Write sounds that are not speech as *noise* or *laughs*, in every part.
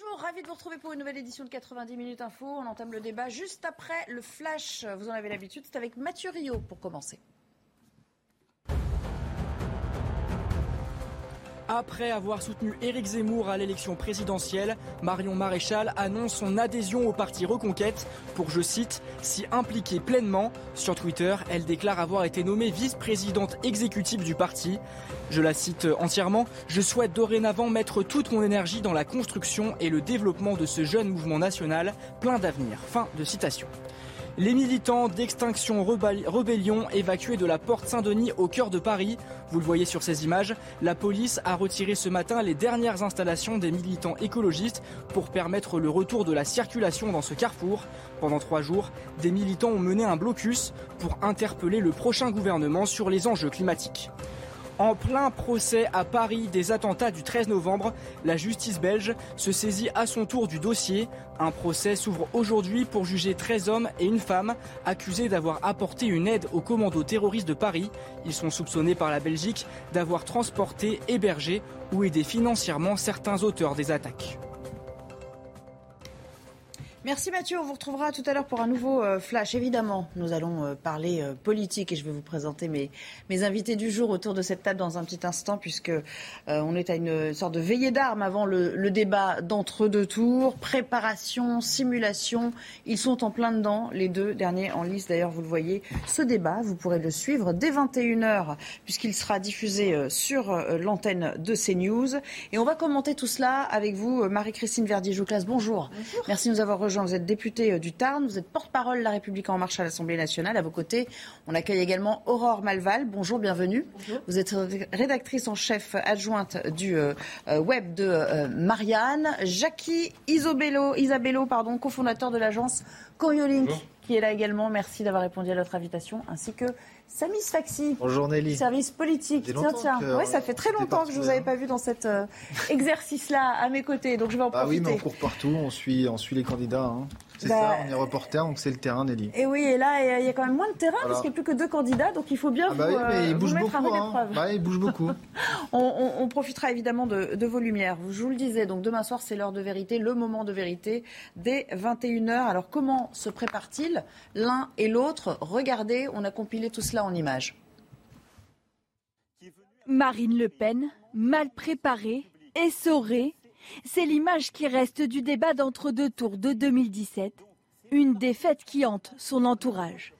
Bonjour, ravi de vous retrouver pour une nouvelle édition de 90 minutes info. On entame le débat juste après le flash. Vous en avez l'habitude, c'est avec Mathieu Rio pour commencer. Après avoir soutenu Éric Zemmour à l'élection présidentielle, Marion Maréchal annonce son adhésion au parti Reconquête pour, je cite, s'y impliquer pleinement. Sur Twitter, elle déclare avoir été nommée vice-présidente exécutive du parti. Je la cite entièrement, Je souhaite dorénavant mettre toute mon énergie dans la construction et le développement de ce jeune mouvement national plein d'avenir. Fin de citation. Les militants d'Extinction Rebellion évacués de la porte Saint-Denis au cœur de Paris. Vous le voyez sur ces images, la police a retiré ce matin les dernières installations des militants écologistes pour permettre le retour de la circulation dans ce carrefour. Pendant trois jours, des militants ont mené un blocus pour interpeller le prochain gouvernement sur les enjeux climatiques. En plein procès à Paris des attentats du 13 novembre, la justice belge se saisit à son tour du dossier. Un procès s'ouvre aujourd'hui pour juger 13 hommes et une femme accusés d'avoir apporté une aide aux commandos terroristes de Paris. Ils sont soupçonnés par la Belgique d'avoir transporté, hébergé ou aidé financièrement certains auteurs des attaques. Merci Mathieu, on vous retrouvera tout à l'heure pour un nouveau euh, flash. Évidemment, nous allons euh, parler euh, politique et je vais vous présenter mes, mes invités du jour autour de cette table dans un petit instant puisque on est à une sorte de veillée d'armes avant le, le débat d'entre-deux tours. Préparation, simulation, ils sont en plein dedans, les deux derniers en liste d'ailleurs, vous le voyez. Ce débat, vous pourrez le suivre dès 21h puisqu'il sera diffusé sur l'antenne de CNews. Et on va commenter tout cela avec vous, Marie-Christine Verdi-Jouclas. Bonjour. bonjour. Merci de nous avoir rejoints vous êtes député euh, du Tarn, vous êtes porte-parole de La République en marche à l'Assemblée nationale. À vos côtés, on accueille également Aurore Malval. Bonjour, bienvenue. Vous êtes rédactrice en chef adjointe du euh, euh, web de Marianne. Jackie Isabello, Isabello pardon, cofondateur de l'agence Coriolink, qui est là également. Merci d'avoir répondu à notre invitation, ainsi que Samis Faxi. Bonjour Nelly. Service politique. Tiens, tiens. Oui, ça fait très longtemps que je ne vous avais pas vu dans cet euh, *laughs* exercice-là à mes côtés, donc je vais en profiter. oui, mais on court partout, on suit, on suit les candidats. Hein. C'est bah, ça, on est reporter, donc c'est le terrain, Nelly. Et oui, et là, il y a quand même moins de terrain, parce qu'il n'y a plus que deux candidats, donc il faut bien ah bah vous, oui, mais il bouge mettre beaucoup, à hein. bah, il bouge beaucoup. *laughs* on, on, profitera évidemment de, de, vos lumières. Je vous le disais, donc demain soir, c'est l'heure de vérité, le moment de vérité, dès 21h. Alors comment se prépare-t-il l'un et l'autre? Regardez, on a compilé tout cela en images. Marine Le Pen, mal préparée, essorée, c'est l'image qui reste du débat d'entre-deux tours de 2017. Une défaite qui hante son entourage.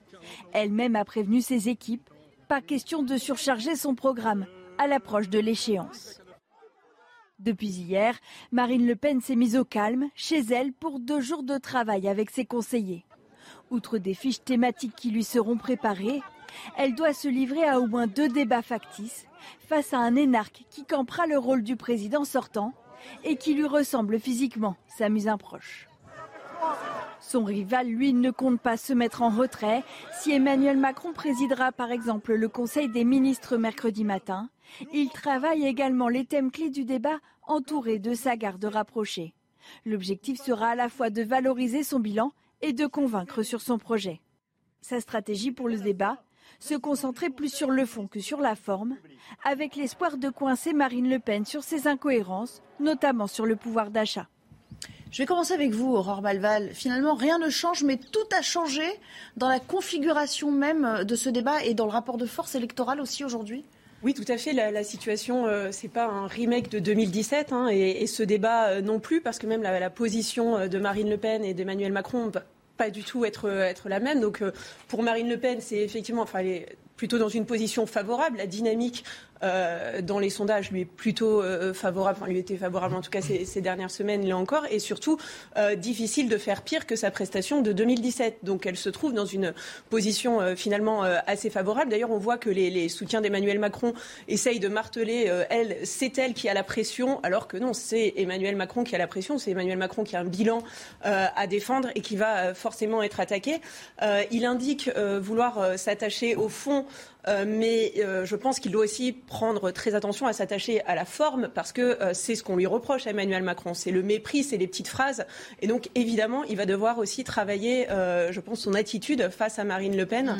Elle-même a prévenu ses équipes. Pas question de surcharger son programme à l'approche de l'échéance. Depuis hier, Marine Le Pen s'est mise au calme chez elle pour deux jours de travail avec ses conseillers. Outre des fiches thématiques qui lui seront préparées, elle doit se livrer à au moins deux débats factices face à un énarque qui campera le rôle du président sortant et qui lui ressemble physiquement, sa un proche. Son rival, lui, ne compte pas se mettre en retrait. Si Emmanuel Macron présidera par exemple le Conseil des ministres mercredi matin, il travaille également les thèmes clés du débat entourés de sa garde rapprochée. L'objectif sera à la fois de valoriser son bilan et de convaincre sur son projet. Sa stratégie pour le débat se concentrer plus sur le fond que sur la forme, avec l'espoir de coincer Marine Le Pen sur ses incohérences, notamment sur le pouvoir d'achat. Je vais commencer avec vous, Aurore Balval. Finalement, rien ne change, mais tout a changé dans la configuration même de ce débat et dans le rapport de force électorale aussi aujourd'hui oui, tout à fait. La, situation, euh, c'est pas un remake de 2017, hein, et, ce débat euh, non plus, parce que même la, la position euh, de Marine Le Pen et d'Emmanuel Macron pas du tout être, être la même. Donc pour Marine Le Pen, c'est effectivement, enfin, elle est plutôt dans une position favorable. La dynamique euh, dans les sondages lui est plutôt euh, favorable, enfin lui était favorable en tout cas ces, dernières semaines, là encore, et surtout euh, difficile de faire pire que sa prestation de 2017. Donc elle se trouve dans une position euh, finalement euh, assez favorable. D'ailleurs, on voit que les, les soutiens d'Emmanuel Macron essayent de marteler, elle, c'est elle qui a la pression, alors que non, c'est Emmanuel Macron qui a la pression, c'est Emmanuel Macron qui a un bilan à défendre et qui va forcément être attaqué. il indique vouloir s'attacher au fond euh, mais euh, je pense qu'il doit aussi prendre très attention à s'attacher à la forme parce que euh, c'est ce qu'on lui reproche à Emmanuel Macron. C'est le mépris, c'est les petites phrases. Et donc, évidemment, il va devoir aussi travailler, je pense, son attitude face à Marine Le Pen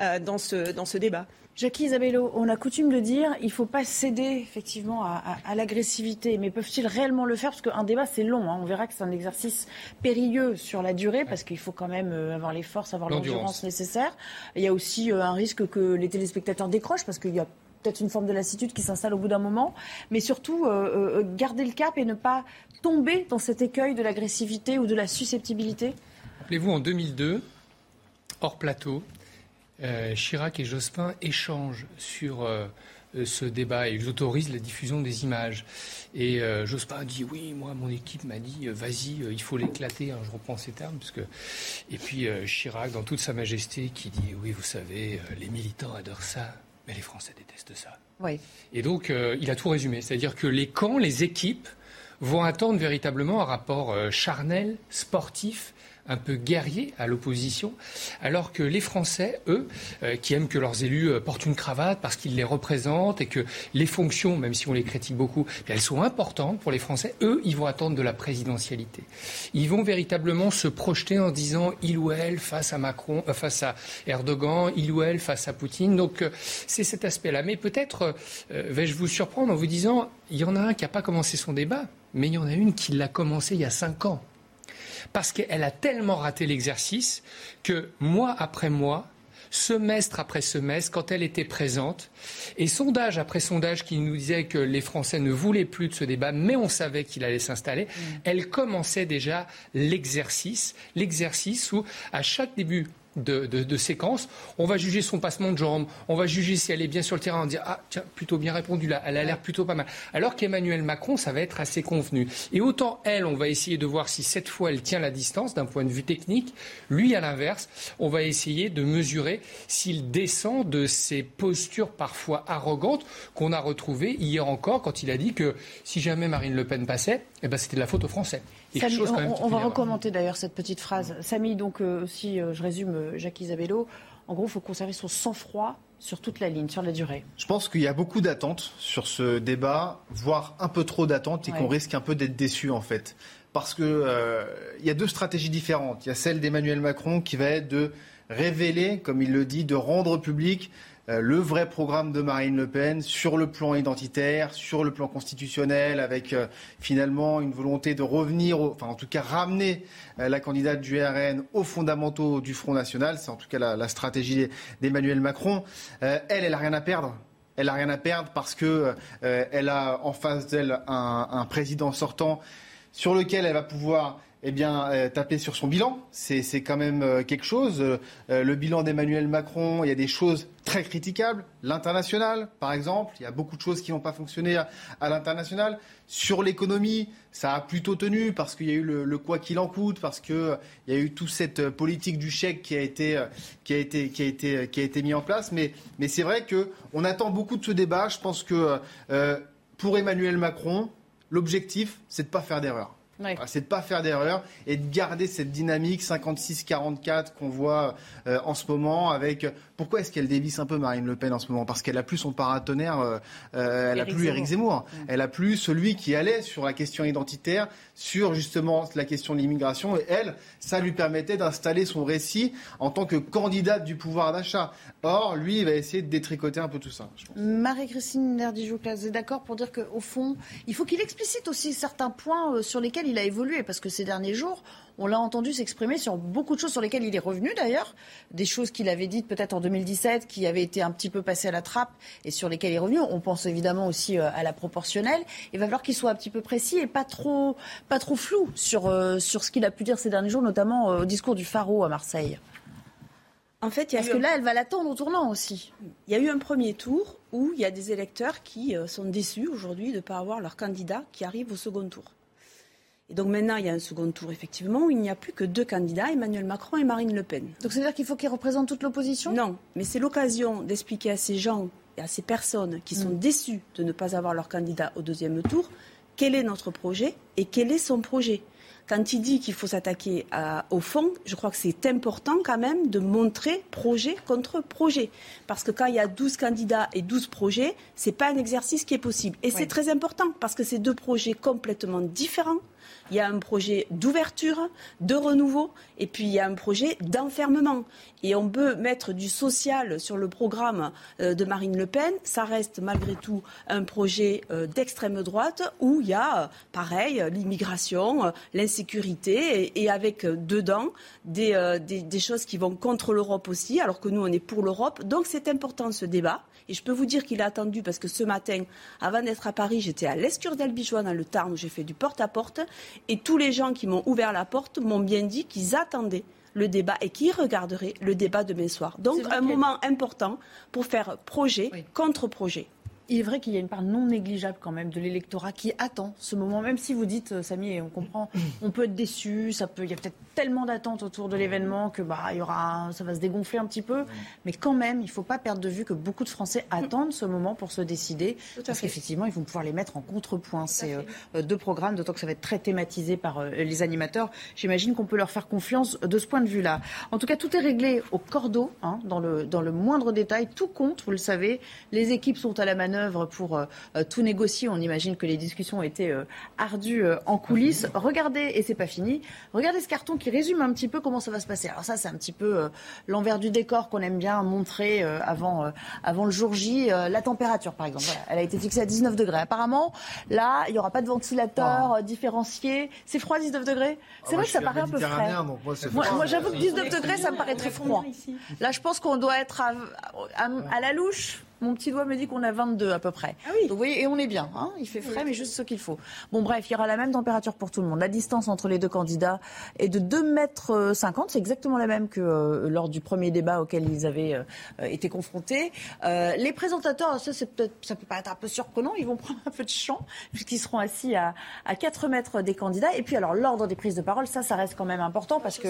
mm. dans, ce, dans ce débat. Jackie Isabello, on a coutume de dire il ne faut pas céder effectivement à, l'agressivité, mais peuvent-ils réellement le faire? Parce qu'un débat, c'est long. Hein. On verra que c'est un exercice périlleux sur la durée, parce qu'il faut quand même euh, avoir les forces, avoir l'endurance nécessaire. Il y a aussi euh, un risque que les téléspectateurs décrochent, parce qu'il y a peut-être une forme de lassitude qui s'installe au bout d'un moment, mais surtout euh, garder le cap et ne pas tomber dans cet écueil de l'agressivité ou de la susceptibilité Rappelez-vous, en 2002, hors plateau, euh, Chirac et Jospin échangent sur euh, ce débat et ils autorisent la diffusion des images. Et euh, Jospin dit oui, moi mon équipe m'a dit vas-y, il faut l'éclater. Hein, je reprends ces termes parce que et puis Chirac dans toute sa majesté qui dit oui, vous savez, les militants adorent ça, mais les Français détestent ça. Oui. Et donc il a tout résumé, c'est-à-dire que les camps, les équipes vont attendre véritablement un rapport charnel, sportif un peu guerrier à l'opposition, alors que les Français, eux, euh, qui aiment que leurs élus euh, portent une cravate parce qu'ils les représentent et que les fonctions, même si on les critique beaucoup, elles sont importantes pour les Français, eux, ils vont attendre de la présidentialité. Ils vont véritablement se projeter en disant il ou elle face à Macron, euh, face à Erdogan, il ou elle face à Poutine. Donc c'est cet aspect-là. Mais peut-être vais-je vous surprendre en vous disant il y en a un qui n'a pas commencé son débat, mais il y en a une qui l'a commencé il y a cinq ans parce qu'elle a tellement raté l'exercice que mois après mois, semestre après semestre, quand elle était présente, et sondage après sondage qui nous disait que les Français ne voulaient plus de ce débat, mais on savait qu'il allait s'installer, mm. elle commençait déjà l'exercice, l'exercice où à chaque début de, séquence. On va juger son passement de jambes, on va juger si elle est bien sur le terrain, on dire ah tiens plutôt bien répondu là, elle a l'air plutôt pas mal. Alors qu'Emmanuel Macron, ça va être assez convenu. Et autant elle, on va essayer de voir si cette fois elle tient la distance d'un point de vue technique. Lui, à l'inverse, on va essayer de mesurer s'il descend de ces postures parfois arrogantes qu'on a retrouvées hier encore quand il a dit que si jamais Marine Le Pen passait, eh ben c'était de la faute aux Français on, va recommenter d'ailleurs cette petite phrase. Samy, donc euh, si euh, je résume euh, Jacques Isabello, en gros, il faut conserver son sang-froid sur toute la ligne, sur la durée. Je pense qu'il y a beaucoup d'attentes sur ce débat, voire un peu trop d'attentes, et qu'on risque un peu d'être déçu en fait. Parce qu'il il y a deux stratégies différentes. Il y a celle d'Emmanuel Macron qui va être de révéler, comme il le dit, de rendre public euh, le vrai programme de Marine Le Pen sur le plan identitaire, sur le plan constitutionnel, avec euh, finalement une volonté de revenir, enfin en tout cas ramener euh, la candidate du RN aux fondamentaux du Front National. C'est en tout cas la, stratégie d'Emmanuel Macron. elle, elle n'a rien à perdre elle n'a rien à perdre parce que elle a en face d'elle un, président sortant sur lequel elle va pouvoir eh bien, euh, taper sur son bilan. C'est quand même euh, quelque chose. Euh, le bilan d'Emmanuel Macron, il y a des choses très critiquables. L'international, par exemple, il y a beaucoup de choses qui n'ont pas fonctionné à, l'international. Sur l'économie, ça a plutôt tenu parce qu'il y a eu le, quoi qu'il en coûte, parce qu'il y a eu toute cette politique du chèque qui a été, qui a été, qui a été, qui a été mis en place. Mais, mais c'est vrai qu'on attend beaucoup de ce débat. Je pense que pour Emmanuel Macron, l'objectif, c'est de ne pas faire d'erreur. C'est de ne pas faire d'erreur et de garder cette dynamique 56-44 qu'on voit euh, en ce moment avec pourquoi est-ce qu'elle dévisse un peu Marine Le Pen en ce moment? Parce qu'elle a plus son paratonnerre, euh, euh, elle a plus Éric Zemmour. Elle a plus celui qui allait sur la question identitaire, sur justement la question de l'immigration. Et elle, ça lui permettait d'installer son récit en tant que candidate du pouvoir d'achat. Or, lui, il va essayer de détricoter un peu tout ça. Marie-Christine Nerdijou, vous êtes d'accord pour dire qu'au fond, il faut qu'il explicite aussi certains points euh, sur lesquels il a évolué, parce que ces derniers jours, on l'a entendu s'exprimer sur beaucoup de choses sur lesquelles il est revenu d'ailleurs, des choses qu'il avait dites peut-être en 2017, qui avaient été un petit peu passées à la trappe et sur lesquelles il est revenu. On pense évidemment aussi euh, à la proportionnelle. Il va falloir qu'il soit un petit peu précis et pas trop, pas trop flou sur, euh, sur ce qu'il a pu dire ces derniers jours, notamment euh, au discours du Faro à Marseille. En fait, il y a Parce que là, elle va l'attendre au tournant aussi. Il y a eu un premier tour où il y a des électeurs qui sont déçus aujourd'hui de ne pas avoir leur candidat qui arrive au second tour. Et donc maintenant, il y a un second tour, effectivement, où il n'y a plus que deux candidats, Emmanuel Macron et Marine Le Pen. Donc ça veut dire qu'il faut qu'ils représentent toute l'opposition? Non, mais c'est l'occasion d'expliquer à ces gens et à ces personnes qui sont mm. déçues de ne pas avoir leur candidat au deuxième tour quel est notre projet et quel est son projet? quand il dit qu'il faut s'attaquer au fond, je crois que c'est important quand même de montrer projet contre projet. Parce que quand il y a 12 candidats et 12 projets, ce n'est pas un exercice qui est possible. Et c'est très important parce que c'est deux projets complètement différents il y a un projet d'ouverture, de renouveau, et puis il y a un projet d'enfermement. Et on peut mettre du social sur le programme euh, de Marine Le Pen. Ça reste malgré tout un projet euh, d'extrême droite où il y a, euh, pareil, l'immigration, l'insécurité, et, avec dedans des, choses qui vont contre l'Europe aussi, alors que nous, on est pour l'Europe. Donc c'est important ce débat. Et je peux vous dire qu'il a attendu parce que ce matin, avant d'être à Paris, j'étais à l'Escure d'Albigeois dans le Tarn où j'ai fait du porte-à-porte. Et tous les gens qui m'ont ouvert la porte m'ont bien dit qu'ils attendaient le débat et qu'ils regarderaient le débat demain soir. Donc un moment important pour faire projet contre projet il est vrai qu'il y a une part non négligeable quand même de l'électorat qui attend ce moment, même si vous dites, euh, Samy, et on comprend, on peut être déçu, ça peut, il y a peut-être tellement d'attentes autour de l'événement que bah, il y aura, ça va se dégonfler un petit peu, mais quand même, il ne faut pas perdre de vue que beaucoup de Français attendent ce moment pour se décider, parce qu'effectivement, ils vont pouvoir les mettre en contrepoint. C'est euh, deux programmes, d'autant que ça va être très thématisé par euh, les animateurs. J'imagine qu'on peut leur faire confiance de ce point de vue-là. En tout cas, tout est réglé au cordeau, hein, dans, le, dans le moindre détail, tout compte, vous le savez, les équipes sont à la manœuvre pour euh, euh, tout négocier. On imagine que les discussions ont été euh, ardues en coulisses. Regardez, et c'est pas fini, regardez ce carton qui résume un petit peu comment ça va se passer. Alors ça, c'est un petit peu l'envers du décor qu'on aime bien montrer avant, avant le jour J. la température, par exemple, elle a été fixée à 19 degrés. Apparemment, là, il n'y aura pas de ventilateur ah. différencié. C'est froid, 19 degrés C'est ah, vrai que ça paraît un peu frais. moi, j'avoue que 19 degrés, ça me paraît très froid. Là, je pense qu'on doit être à la louche. Mon petit doigt me dit qu'on a 22 à peu près. Ah oui. Donc, vous voyez, et on est bien. Hein il fait frais, mais juste ce qu'il faut. Bon, bref, il y aura la même température pour tout le monde. La distance entre les deux candidats est de 2 mètres 50. C'est exactement la même que euh, lors du premier débat auquel ils avaient euh, été confrontés. Euh, les présentateurs, ça, peut ça peut paraître un peu surprenant. Ils vont *laughs* prendre un peu de champ puisqu'ils seront assis à, à 4 mètres des candidats. Et puis, alors, l'ordre des prises de parole, ça, ça reste quand même important parce que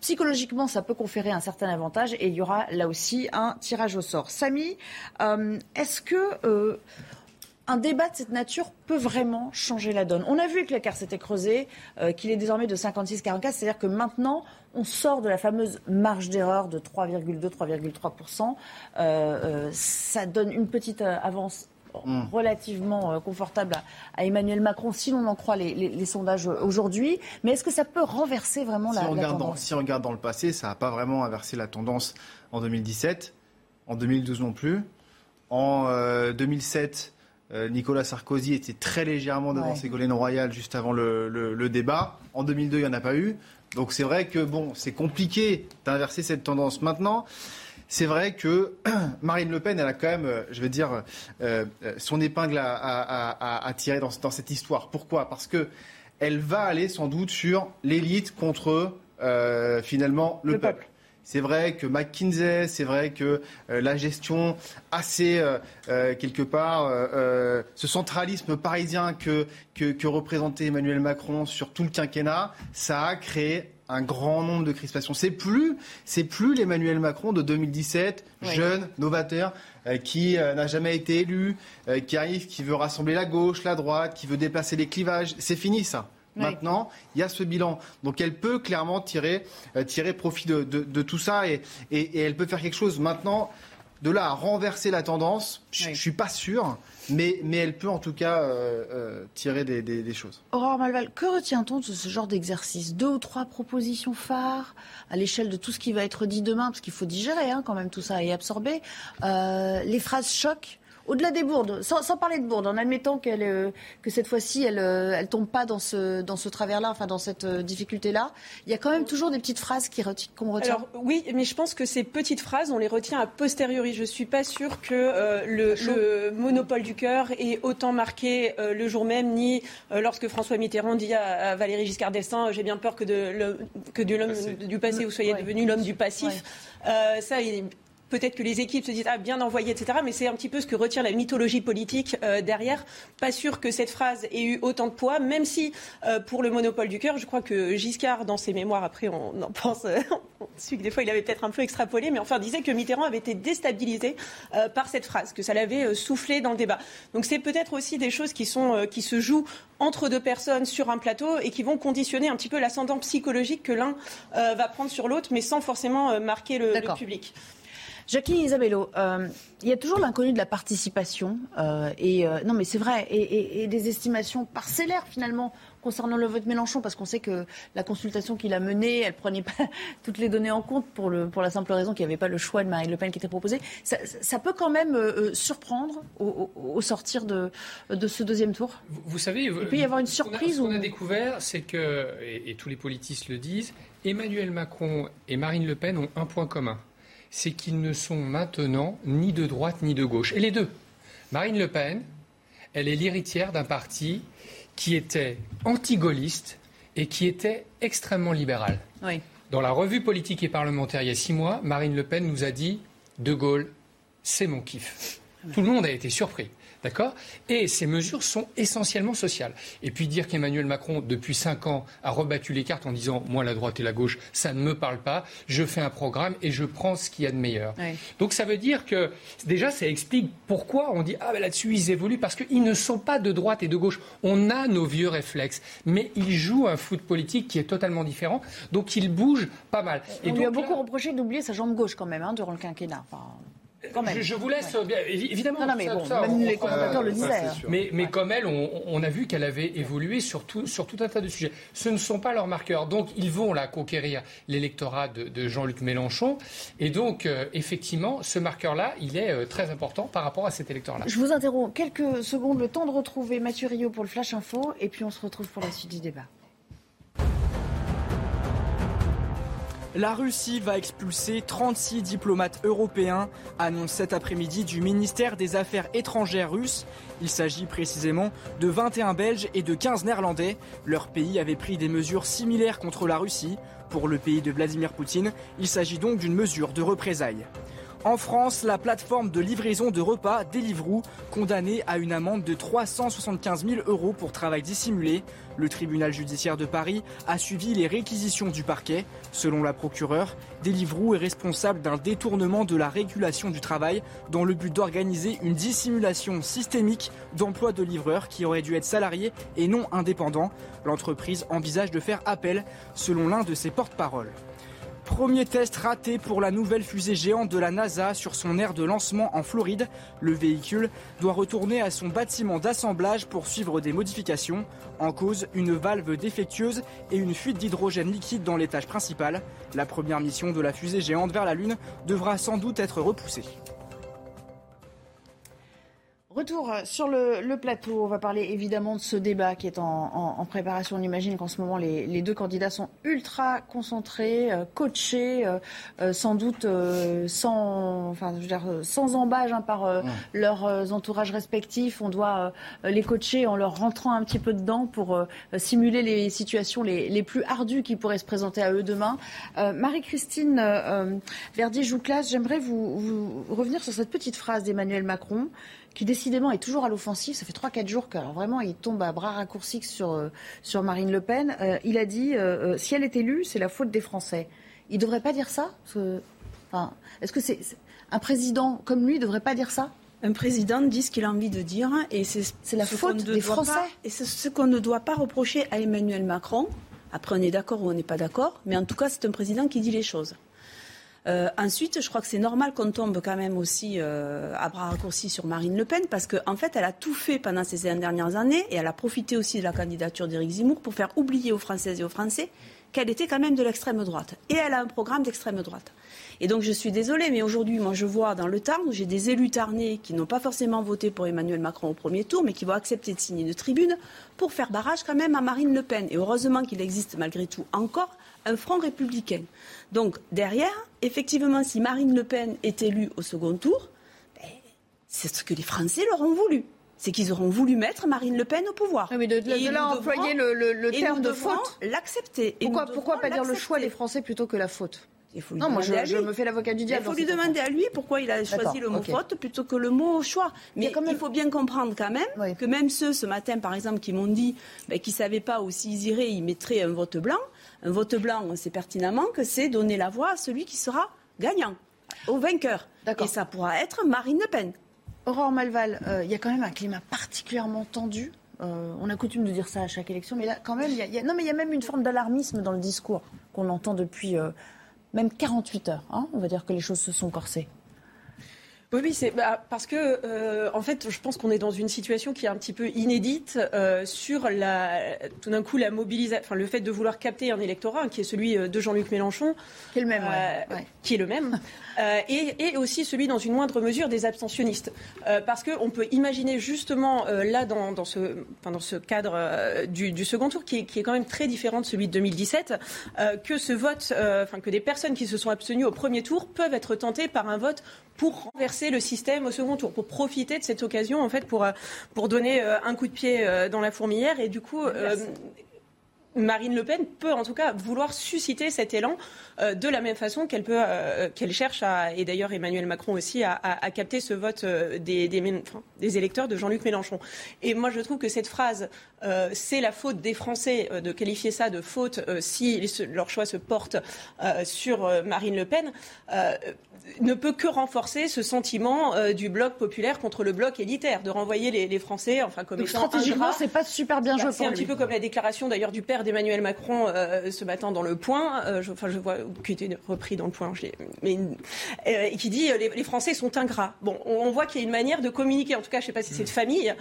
psychologiquement, ça peut conférer un certain avantage. Et il y aura là aussi un tirage au sort. Samy, euh, est-ce que euh, un débat de cette nature peut vraiment changer la donne? On a vu que l'écart s'était creusé, euh, qu'il est désormais de 56-44, c'est-à-dire que maintenant, on sort de la fameuse marge d'erreur de 3,2-3,3%. ça donne une petite avance hmm. relativement confortable à, Emmanuel Macron, si l'on en croit les, sondages aujourd'hui. Mais est-ce que ça peut renverser vraiment la, tendance? Si on regarde dans le passé, ça n'a pas vraiment inversé la tendance en 2017, en 2012 non plus. En 2007, euh, euh, Nicolas Sarkozy était très légèrement devant Ségolène Royal juste avant le, débat. En 2002, il n'y en a pas eu. Donc c'est vrai que bon, c'est compliqué d'inverser cette tendance maintenant. C'est vrai que *clears throat* Marine Le Pen, elle a quand même, euh, je veux dire, son épingle à, tirer dans, cette histoire. Pourquoi? Parce que elle va aller sans doute sur l'élite contre finalement le, peuple. C'est vrai que McKinsey, c'est vrai que euh, la gestion assez, euh, euh, quelque part, ce centralisme parisien que, que, représentait Emmanuel Macron sur tout le quinquennat, ça a créé un grand nombre de crispations. C'est plus, c'est plus l'Emmanuel Macron de 2017, jeune, novateur, qui n'a jamais été élu, qui arrive, qui veut rassembler la gauche, la droite, qui veut déplacer les clivages. C'est fini ça. Maintenant, il y a ce bilan. Donc elle peut clairement tirer, euh, tirer profit de, tout ça et, elle peut faire quelque chose maintenant. De là à renverser la tendance, je ne suis pas sûr, mais, mais, elle peut en tout cas euh, euh, tirer des, choses. Aurore Malval, que retient-on de ce genre d'exercice? Deux ou trois propositions phares à l'échelle de tout ce qui va être dit demain, parce qu'il faut digérer hein, quand même tout ça et absorber. les phrases choc au-delà des bourdes, sans, parler de bourdes, en admettant qu'elle, euh, que cette fois-ci, elle ne euh, tombe pas dans ce, dans ce travers-là, enfin dans cette euh, difficulté-là, il y a quand même toujours des petites phrases qui qu'on retient. Alors, oui, mais je pense que ces petites phrases, on les retient a posteriori. Je ne suis pas sûre que le, monopole du cœur ait autant marqué le jour même, ni lorsque François Mitterrand dit à, Valérie Giscard d'Estaing J'ai bien peur que, de, que de du passé, vous soyez devenu l'homme du passif. ça, il peut-être que les équipes se disent ah bien envoyé, etc. Mais c'est un petit peu ce que retire la mythologie politique euh, derrière. Pas sûr que cette phrase ait eu autant de poids, même si euh, pour le monopole du cœur, je crois que Giscard, dans ses mémoires, après on en pense, euh, *laughs* on que des fois il avait peut-être un peu extrapolé, mais enfin disait que Mitterrand avait été déstabilisé par cette phrase, que ça l'avait soufflé dans le débat. Donc c'est peut-être aussi des choses qui sont qui se jouent entre deux personnes sur un plateau et qui vont conditionner un petit peu l'ascendant psychologique que l'un va prendre sur l'autre, mais sans forcément marquer le, le public. Jacqueline Isabello, euh, il y a toujours l'inconnu de la participation. Euh, et euh, non, mais c'est vrai. Et, des estimations parcellaires finalement concernant le vote Mélenchon, parce qu'on sait que la consultation qu'il a menée, elle prenait pas *laughs* toutes les données en compte pour, le, pour la simple raison qu'il n'y avait pas le choix de Marine Le Pen qui était proposé. Ça, peut quand même surprendre au, sortir de, de, ce deuxième tour? Vous, savez, il peut y avoir une surprise. Ce qu'on a, découvert, c'est que, et tous les politistes le disent, Emmanuel Macron et Marine Le Pen ont un point commun c'est qu'ils ne sont maintenant ni de droite ni de gauche. Et les deux. Marine Le Pen, elle est l'héritière d'un parti qui était anti-gaulliste et qui était extrêmement libéral. Dans la revue politique et parlementaire il y a six mois, Marine Le Pen nous a dit De Gaulle, c'est mon kiff. Tout le monde a été surpris. D'accord? Et ces mesures sont essentiellement sociales. Et puis dire qu'Emmanuel Macron, depuis cinq ans, a rebattu les cartes en disant Moi, la droite et la gauche, ça ne me parle pas, je fais un programme et je prends ce qu'il y a de meilleur. Donc ça veut dire que, déjà, ça explique pourquoi on dit Ah, ben là-dessus, ils évoluent, parce qu'ils ne sont pas de droite et de gauche. On a nos vieux réflexes, mais ils jouent un foot politique qui est totalement différent, donc ils bougent pas mal. Et on lui a beaucoup reproché d'oublier sa jambe gauche quand même, hein, durant le quinquennat. Je, vous laisse, bien, évidemment. Non, mais bon, même les commentateurs le disaient. Hein. Mais, comme elle, on, a vu qu'elle avait évolué sur tout, sur tout un tas de sujets. Ce ne sont pas leurs marqueurs. Donc, ils vont là conquérir l'électorat de, Jean-Luc Mélenchon. Et donc, euh, effectivement, ce marqueur-là, il est euh, très important par rapport à cet électorat-là. Je vous interromps quelques secondes, le temps de retrouver Mathieu Rio pour le Flash Info. Et puis, on se retrouve pour la suite du débat. La Russie va expulser 36 diplomates européens, annonce cet après-midi du ministère des Affaires étrangères russe. Il s'agit précisément de 21 Belges et de 15 Néerlandais. Leur pays avait pris des mesures similaires contre la Russie. Pour le pays de Vladimir Poutine, il s'agit donc d'une mesure de représailles. En France, la plateforme de livraison de repas Deliveroo, condamnée à une amende de 375 000 euros pour travail dissimulé. Le tribunal judiciaire de Paris a suivi les réquisitions du parquet. Selon la procureure, Deliveroo est responsable d'un détournement de la régulation du travail dans le but d'organiser une dissimulation systémique d'emploi de livreurs qui auraient dû être salariés et non indépendants. L'entreprise envisage de faire appel, selon l'un de ses porte-paroles. Premier test raté pour la nouvelle fusée géante de la NASA sur son aire de lancement en Floride. Le véhicule doit retourner à son bâtiment d'assemblage pour suivre des modifications. En cause, une valve défectueuse et une fuite d'hydrogène liquide dans l'étage principal. La première mission de la fusée géante vers la Lune devra sans doute être repoussée. Retour sur le, plateau. On va parler évidemment de ce débat qui est en, préparation. On imagine qu'en ce moment, les, deux candidats sont ultra concentrés, euh, coachés, euh, euh, sans doute sans, enfin, je veux dire, sans embâge hein, par leurs entourages respectifs. On doit les coacher en leur rentrant un petit peu dedans pour simuler les situations les, plus ardues qui pourraient se présenter à eux demain. Marie-Christine Verdier-Jouclas, j'aimerais vous revenir sur cette petite phrase d'Emmanuel Macron qui décidément est toujours à l'offensive. Ça fait 3-4 jours que vraiment il tombe à bras raccourcis sur, euh, sur Marine Le Pen. Euh, il a dit euh, si elle est élue, c'est la faute des Français. Il ne devrait pas dire ça enfin, Est-ce que c'est un président comme lui ne devrait pas dire ça? Un président dit ce qu'il a envie de dire et c'est la faute des Français. et c'est ce qu'on ne doit pas reprocher à Emmanuel Macron. Après, on est d'accord ou on n'est pas d'accord, mais en tout cas, c'est un président qui dit les choses. Euh, ensuite, je crois que c'est normal qu'on tombe quand même aussi euh, à bras raccourcis sur Marine Le Pen parce qu'en fait, elle a tout fait pendant ces dernières années et elle a profité aussi de la candidature d'Éric Zemmour pour faire oublier aux Françaises et aux Français qu'elle était quand même de l'extrême droite. Et elle a un programme d'extrême droite. Et donc je suis désolée, mais aujourd'hui, moi je vois dans le Tarn où j'ai des élus tarnais qui n'ont pas forcément voté pour Emmanuel Macron au premier tour, mais qui vont accepter de signer une tribune pour faire barrage quand même à Marine Le Pen. Et heureusement qu'il existe malgré tout encore un front républicain. Donc derrière, effectivement, si Marine Le Pen est élue au second tour, ben, c'est ce que les Français leur ont voulu. C'est qu'ils auront voulu mettre Marine Le Pen au pouvoir. mais de, là employer le, terme de faute L'accepter. Pourquoi, pourquoi pas dire le choix des Français plutôt que la faute non, moi je, me fais l'avocat du diable. Il faut lui demander à lui pourquoi il a choisi le mot faute plutôt que le mot choix. Mais il faut bien comprendre quand même que même ceux ce matin, par exemple, qui m'ont dit ben, qu'ils ne savaient pas où s'ils iraient, ils mettraient un vote blanc. Un vote blanc, on sait pertinemment que c'est donner la voix à celui qui sera gagnant, au vainqueur. Et ça pourra être Marine Le Pen. Aurore Malval, euh, il y a quand même un climat particulièrement tendu. Euh, on a coutume de dire ça à chaque élection, mais là, quand même, il y a, non, mais il y a même une forme d'alarmisme dans le discours qu'on entend depuis euh, même 48 heures. Hein. on va dire que les choses se sont corsées. Oui, c'est bah, parce que euh, en fait, je pense qu'on est dans une situation qui est un petit peu inédite euh, sur la, tout d'un coup la mobilisation, enfin le fait de vouloir capter un électorat qui est celui euh, de Jean-Luc Mélenchon, qui est le même, qui est le même, *laughs* et, et, aussi celui dans une moindre mesure des abstentionnistes, parce qu'on peut imaginer justement là dans, dans, ce, enfin, dans ce cadre du, du, second tour qui est, qui est, quand même très différent de celui de 2017, que ce vote, enfin que des personnes qui se sont abstenues au premier tour peuvent être tentées par un vote pour renverser le système au second tour, pour profiter de cette occasion en fait pour, euh, pour donner euh, un coup de pied euh, dans la fourmilière. Et du coup Marine Le Pen peut en tout cas vouloir susciter cet élan de la même façon qu'elle peut, qu'elle cherche à, et d'ailleurs Emmanuel Macron aussi, à, capter ce vote des, des, électeurs de Jean-Luc Mélenchon. Et moi je trouve que cette phrase, c'est la faute des Français, de qualifier ça de faute si leur choix se porte sur Marine Le Pen, ne peut que renforcer ce sentiment euh, du bloc populaire contre le bloc élitaire, de renvoyer les, Français, enfin comme Donc, stratégiquement, c'est pas super bien joué. C'est un petit peu comme la déclaration d'ailleurs du père d'Emmanuel Macron euh, ce matin dans Le Point, euh, je, enfin je vois qui était repris dans Le Point, mais qui dit les, Français sont ingrats. Bon, on, voit qu'il y a une manière de communiquer, en tout cas, je sais pas si c'est de famille,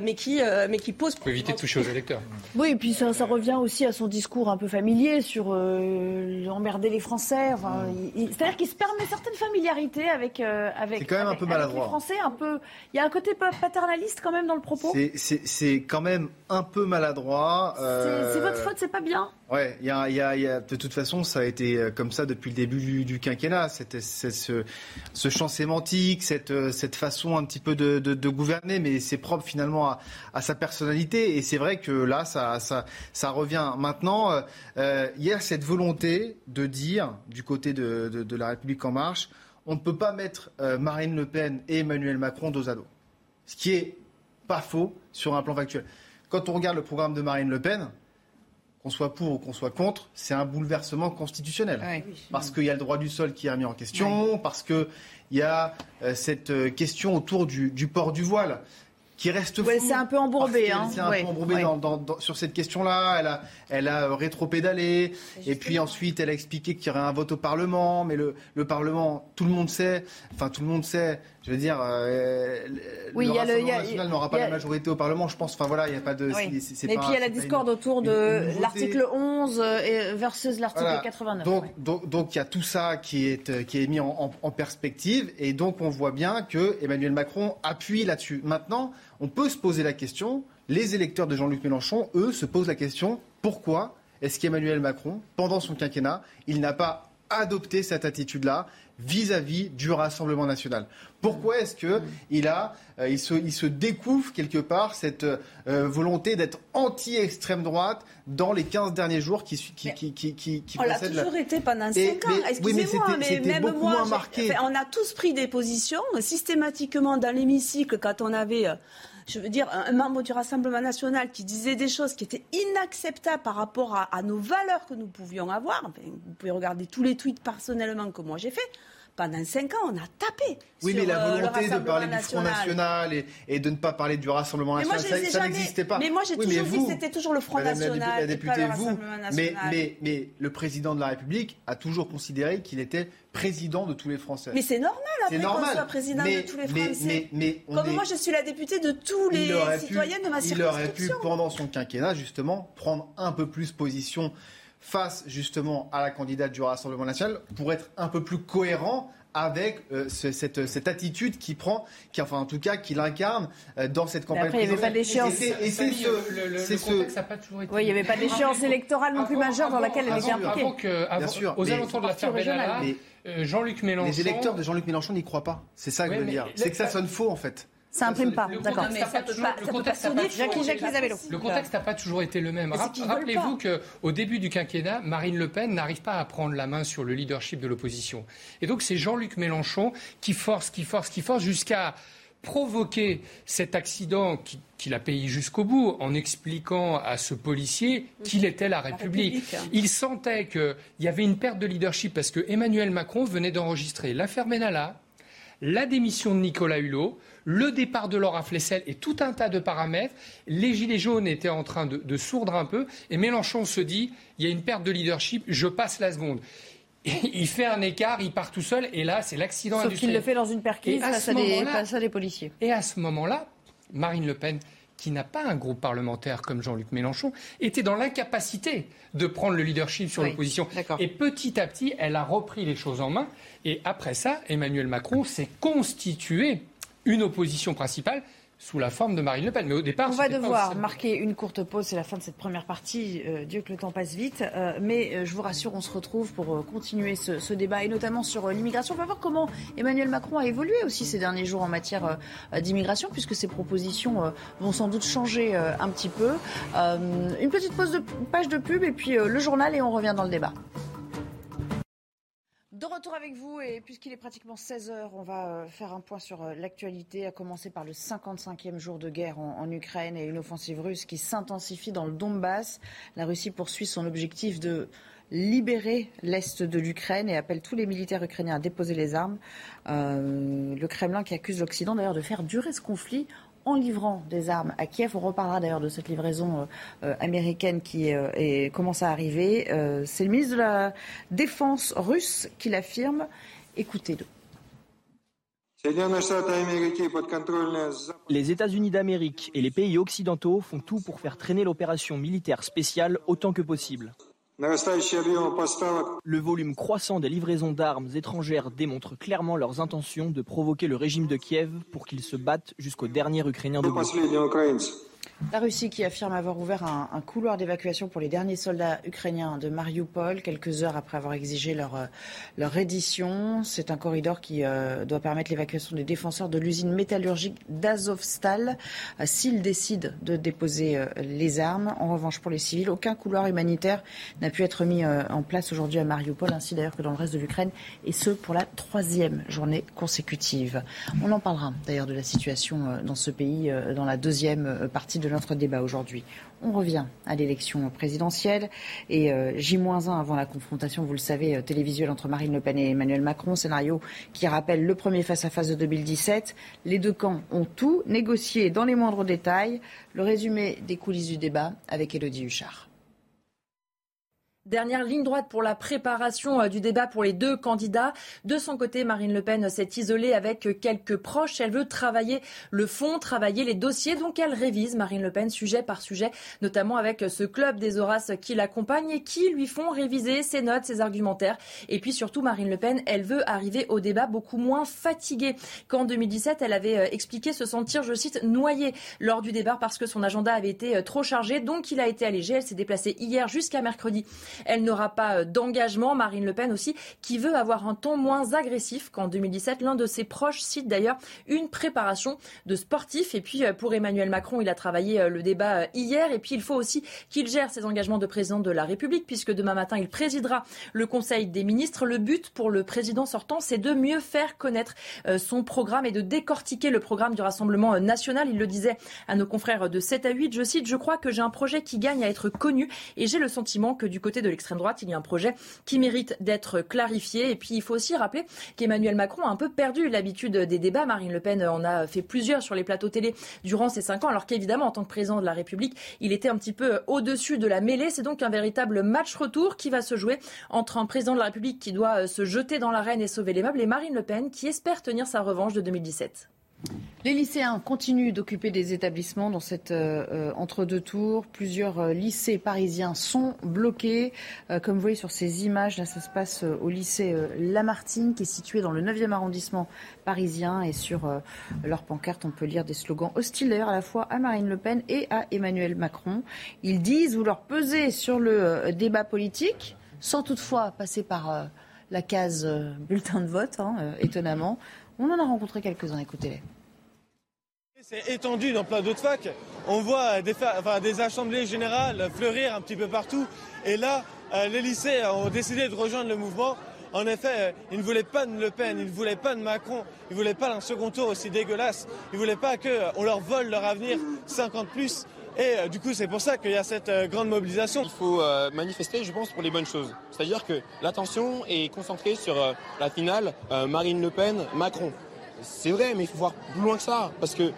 mais qui mais qui pose. Pour éviter de toucher aux électeurs. Oui, et puis ça, ça, revient aussi à son discours un peu familier sur emmerder les Français. Enfin, c'est-à-dire qu'il se permet certaines familiarité avec, euh, avec, quand même un peu maladroit. les Français. Un peu, il y a un côté paternaliste quand même dans le propos. C'est quand même un peu maladroit. Euh... C'est votre faute, c'est pas bien. Ouais, y a, y a, y a, de toute façon, ça a été euh, comme ça depuis le début du, du quinquennat. C'était ce, ce champ sémantique, cette, euh, cette façon un petit peu de, de, de gouverner, mais c'est propre finalement à, à, sa personnalité. Et c'est vrai que là, ça, ça, ça revient. Maintenant, euh, il y a cette volonté de dire, du côté de, de, la République en marche, on ne peut pas mettre euh, Marine Le Pen et Emmanuel Macron dos à dos. Ce qui est pas faux sur un plan factuel. Quand on regarde le programme de Marine Le Pen, qu'on soit pour ou qu'on soit contre, c'est un bouleversement constitutionnel. Parce qu'il y a le droit du sol qui est remis en question, parce qu'il y a euh, cette euh, question autour du, du, port du voile qui reste ouais, C'est un peu embourbé. Hein. C'est un peu embourbé sur cette question-là. Elle a, elle a euh, rétro-pédalé. Et puis ensuite, elle a expliqué qu'il y aurait un vote au Parlement. Mais le, le, Parlement, tout le monde sait, enfin tout le monde sait, je veux dire, euh, oui, le Rassemblement national n'aura pas la majorité au Parlement, je pense. Enfin voilà, il n'y a pas de... Oui. et puis il y a la discorde autour de l'article 11 euh, versus l'article 89. Donc il donc, donc, y a tout ça qui est, qui est mis en, en perspective. Et donc on voit bien que Emmanuel Macron appuie là-dessus. Maintenant, on peut se poser la question, les électeurs de Jean-Luc Mélenchon, eux, se posent la question, pourquoi est-ce qu'Emmanuel Macron, pendant son quinquennat, il n'a pas adopté cette attitude-là? Vis-à-vis du Rassemblement national. Pourquoi est-ce que il a, euh, il, se, il, se, découvre quelque part cette euh, volonté d'être anti-extrême droite dans les 15 derniers jours qui qui qui qui, qui, On l'a toujours été pendant 5 ans. Excusez-moi, mais, même moi, on a tous pris des positions systématiquement dans l'hémicycle quand on avait euh, je veux dire, un membre du Rassemblement national qui disait des choses qui étaient inacceptables par rapport à, nos valeurs que nous pouvions avoir. vous pouvez regarder tous les tweets personnellement que moi j'ai fait pendant cinq ans, on a tapé. Oui, mais la euh, volonté de parler du Front National et, de ne pas parler du Rassemblement National, ça, n'existait pas. Mais moi, j'ai toujours dit que c'était toujours le Front National. La, députée, vous, mais, mais, mais, le président de la République a toujours considéré qu'il était président de tous les Français. Mais c'est normal après qu'on soit président de tous les Français. Mais, Comme moi, je suis la députée de tous les citoyens de ma circonscription. Il aurait pu, pendant son quinquennat, justement, prendre un peu plus position face justement à la candidate du Rassemblement national pour être un peu plus cohérent avec euh, cette, cette, attitude qui prend, qui enfin en tout cas qui l'incarne euh, dans cette campagne. Après, il n'y avait pas d'échéance. Et c'est ce, pas toujours été. Oui, il n'y avait pas d'échéance électorale non plus majeure dans laquelle elle était impliquée. Avant que, avant, Bien sûr, aux alentours de l'affaire Benalla, euh, Jean-Luc Mélenchon. Les électeurs de Jean-Luc Mélenchon n'y croient pas. C'est ça que je veux dire. C'est que ça sonne faux en fait. Ça imprime pas, d'accord. Le contexte n'a pas, toujours été le même. Rappelez-vous qu'au début du quinquennat, Marine Le Pen n'arrive pas à prendre la main sur le leadership de l'opposition. Et donc c'est Jean-Luc Mélenchon qui force, qui force, qui force jusqu'à provoquer cet accident qu'il a payé jusqu'au bout en expliquant à ce policier qu'il était la République. Il sentait qu'il y avait une perte de leadership parce que Emmanuel Macron venait d'enregistrer l'affaire Benalla, la démission de Nicolas Hulot, le départ de Laura Flessel et tout un tas de paramètres. Les Gilets jaunes étaient en train de, de sourdre un peu et Mélenchon se dit il y a une perte de leadership, je passe la seconde. *laughs* il fait un écart, il part tout seul, et là, c'est l'accident Sauf qu'il le fait dans une perquise face à, des, face à des policiers. Et à ce moment-là, Marine Le Pen, qui n'a pas un groupe parlementaire comme Jean-Luc Mélenchon, était dans l'incapacité de prendre le leadership sur l'opposition. Et petit à petit, elle a repris les choses en main. Et après ça, Emmanuel Macron s'est constitué une opposition principale sous la forme de Marine Le Pen. Mais au départ, on va devoir marquer une courte pause. C'est la fin de cette première partie. Euh, Dieu que le temps passe vite. Euh, mais euh, je vous rassure, on se retrouve pour continuer ce, débat et notamment sur l'immigration. On va voir comment Emmanuel Macron a évolué aussi ces derniers jours en matière d'immigration, puisque ses propositions vont sans doute changer un petit peu. une petite pause de page de pub et puis le journal et on revient dans le débat. De retour avec vous, et puisqu'il est pratiquement 16h, on va euh, faire un point sur euh, l'actualité, à commencer par le 55e jour de guerre en, Ukraine et une offensive russe qui s'intensifie dans le Donbass. La Russie poursuit son objectif de libérer l'Est de l'Ukraine et appelle tous les militaires ukrainiens à déposer les armes. Euh, le Kremlin qui accuse l'Occident d'ailleurs de faire durer ce conflit en livrant des armes à Kiev. On reparlera d'ailleurs de cette livraison euh, euh, américaine qui euh, commence à arriver. C'est le ministre de la Défense russe qui l'affirme. Écoutez-le. Les États-Unis d'Amérique et les pays occidentaux font tout pour faire traîner l'opération militaire spéciale autant que possible. Le volume croissant des livraisons d'armes étrangères démontre clairement leurs intentions de provoquer le régime de Kiev pour qu'il se batte jusqu'au dernier Ukrainien debout. La Russie qui affirme avoir ouvert un, couloir d'évacuation pour les derniers soldats ukrainiens de Mariupol, quelques heures après avoir exigé leur, euh, reddition. C'est un corridor qui euh, doit permettre l'évacuation des défenseurs de l'usine métallurgique d'Azovstal euh, s'ils décident de déposer les armes. En revanche, pour les civils, aucun couloir humanitaire n'a pu être mis en place aujourd'hui à Mariupol, ainsi d'ailleurs que dans le reste de l'Ukraine, et ce pour la troisième journée consécutive. On en parlera d'ailleurs de la situation dans ce pays dans la deuxième partie de notre débat aujourd'hui. On revient à l'élection présidentielle et euh, J-1 avant la confrontation, vous le savez, euh, télévisuelle entre Marine Le Pen et Emmanuel Macron, scénario qui rappelle le premier face-à-face -face de 2017. Les deux camps ont tout négocié dans les moindres détails. Le résumé des coulisses du débat avec Elodie Huchard. Dernière ligne droite pour la préparation euh, du débat pour les deux candidats. De son côté, Marine Le Pen s'est isolée avec quelques proches. Elle veut travailler le fond, travailler les dossiers. Donc elle révise Marine Le Pen sujet par sujet, notamment avec ce club des Horaces qui l'accompagne et qui lui font réviser ses notes, ses argumentaires. Et puis surtout, Marine Le Pen, elle veut arriver au débat beaucoup moins fatiguée qu'en 2017. Elle avait euh, expliqué se sentir, je cite, noyée lors du débat parce que son agenda avait été euh, trop chargé. Donc il a été allégé. Elle s'est déplacée hier jusqu'à mercredi elle n'aura pas euh, d'engagement. Marine Le Pen aussi, qui veut avoir un ton moins agressif qu'en 2017. L'un de ses proches cite d'ailleurs une préparation de sportif. Et puis euh, pour Emmanuel Macron, il a travaillé euh, le débat hier. Et puis il faut aussi qu'il gère ses engagements de président de la République, puisque demain matin, il présidera le Conseil des ministres. Le but pour le président sortant, c'est de mieux faire connaître son programme et de décortiquer le programme du Rassemblement national. Il le disait à nos confrères de 7 à 8. Je cite, je crois que j'ai un projet qui gagne à être connu et j'ai le sentiment que du côté de l'extrême droite, il y a un projet qui mérite d'être clarifié. Et puis, il faut aussi rappeler qu'Emmanuel Macron a un peu perdu l'habitude des débats. Marine Le Pen en a fait plusieurs sur les plateaux télé durant ces cinq ans, alors qu'évidemment, en tant que président de la République, il était un petit peu au-dessus de la mêlée. C'est donc un véritable match retour qui va se jouer entre un président de la République qui doit se jeter dans l'arène et sauver les meubles et Marine Le Pen qui espère tenir sa revanche de 2017. Les lycéens continuent d'occuper des établissements dans cette euh, euh, entre-deux tours. Plusieurs euh, lycées parisiens sont bloqués. comme vous voyez sur ces images, là, ça se passe au lycée Lamartine, qui est situé dans le 9e arrondissement parisien. Et sur leur pancarte, on peut lire des slogans hostiles d'ailleurs à la fois à Marine Le Pen et à Emmanuel Macron. Ils disent vouloir peser sur le débat politique, sans toutefois passer par la case bulletin de vote, hein, étonnamment. On en a rencontré quelques-uns, écoutez-les. C'est étendu dans plein d'autres facs. On voit des, assemblées générales fleurir un petit peu partout. Et là, les lycées ont décidé de rejoindre le mouvement. En effet, ils ne voulaient pas de Le Pen, ils ne voulaient pas de Macron, ils ne voulaient pas d'un second tour aussi dégueulasse, ils ne voulaient pas qu'on leur vole leur avenir 50 plus. Et euh, du coup, c'est pour ça qu'il y a cette euh, grande mobilisation. Il faut euh, manifester, je pense, pour les bonnes choses. C'est-à-dire que l'attention est concentrée sur la finale Marine Le Pen-Macron. C'est vrai, mais il faut voir plus loin que ça. Parce que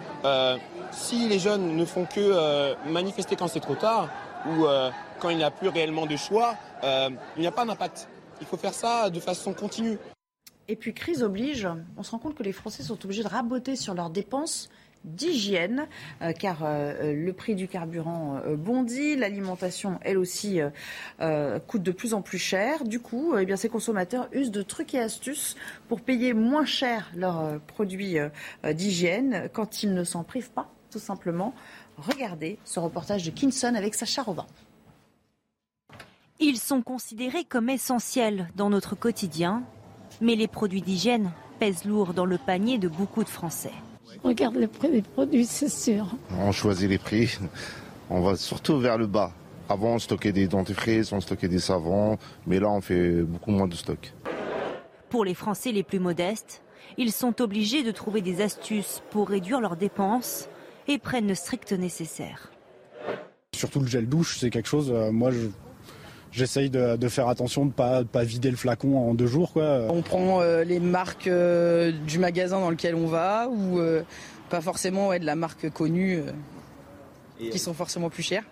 si les jeunes ne font que manifester quand c'est trop tard, ou quand il n'y a plus réellement de choix, il n'y a pas d'impact. Il faut faire ça de façon continue. Et puis, crise oblige, on se rend compte que les Français sont obligés de raboter sur leurs dépenses d'hygiène, euh, car euh, le prix du carburant euh, bondit, l'alimentation, elle aussi, coûte de plus en plus cher. Du coup, eh bien, ces consommateurs usent de trucs et astuces pour payer moins cher leurs produits d'hygiène quand ils ne s'en privent pas, tout simplement. Regardez ce reportage de Kinson avec Sacha Robin. Ils sont considérés comme essentiels dans notre quotidien, mais les produits d'hygiène pèsent lourd dans le panier de beaucoup de Français. Regarde le prix des produits, c'est sûr. On choisit les prix, on va surtout vers le bas. Avant, on stockait des dentifrices, on stockait des savons, mais là, on fait beaucoup moins de stock. Pour les Français les plus modestes, ils sont obligés de trouver des astuces pour réduire leurs dépenses et prennent le strict nécessaire. Surtout le gel douche, c'est quelque chose, euh, moi, je, j'essaye de, faire attention de ne pas, pas vider le flacon en deux jours. Quoi. On prend euh, les marques euh, du magasin dans lequel on va ou euh, pas forcément de la marque connue qui sont forcément plus chères.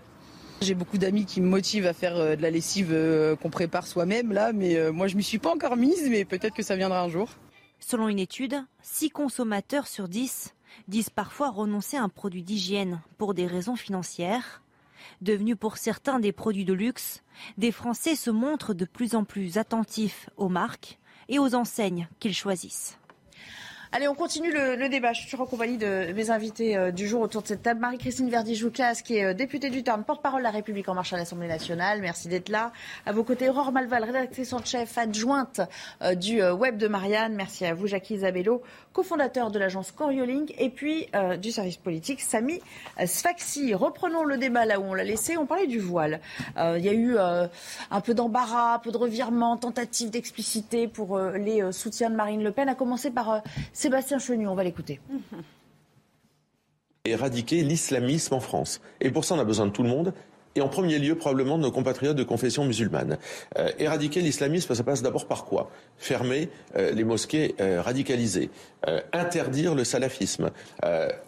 J'ai beaucoup d'amis qui me motivent à faire de la lessive qu'on prépare soi-même là, mais moi je m'y suis pas encore mise, mais peut-être que ça viendra un jour. Selon une étude, 6 consommateurs sur 10 disent parfois renoncer à un produit d'hygiène pour des raisons financières. Devenus pour certains des produits de luxe, des Français se montrent de plus en plus attentifs aux marques et aux enseignes qu'ils choisissent. Allez, on continue le, débat. Je suis en compagnie de mes invités euh, du jour autour de cette table. Marie-Christine Verdi-Jouclas, qui est euh, députée du Tarn, porte-parole de la République en marche à l'Assemblée nationale. Merci d'être là. À vos côtés, Aurore Malval, rédactrice en chef adjointe euh, du web de Marianne. Merci à vous, Jackie Isabello, cofondateur de l'agence Corioling, et puis du service politique, Samy Sfaxi. Reprenons le débat là où on l'a laissé. On parlait du voile. Il y a eu un peu d'embarras, un peu de revirement, tentative d'expliciter pour les soutiens de Marine Le Pen, à commencer par Sébastien Chenu, on va l'écouter. Éradiquer l'islamisme en France. Et pour ça, on a besoin de tout le monde et en premier lieu probablement nos compatriotes de confession musulmane. Euh, éradiquer l'islamisme, ça passe d'abord par quoi? Fermer euh, les mosquées euh, radicalisées, interdire le salafisme,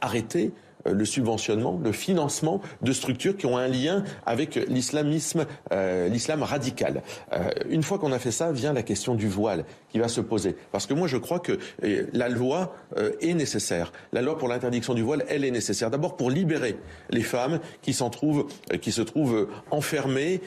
arrêter euh, le subventionnement, le financement de structures qui ont un lien avec l'islamisme, euh, l'islam radical. Euh, une fois qu'on a fait ça, vient la question du voile qui va se poser. Parce que moi, je crois que la loi est nécessaire. La loi pour l'interdiction du voile, elle est nécessaire. D'abord pour libérer les femmes qui s'en trouvent, qui se trouvent enfermées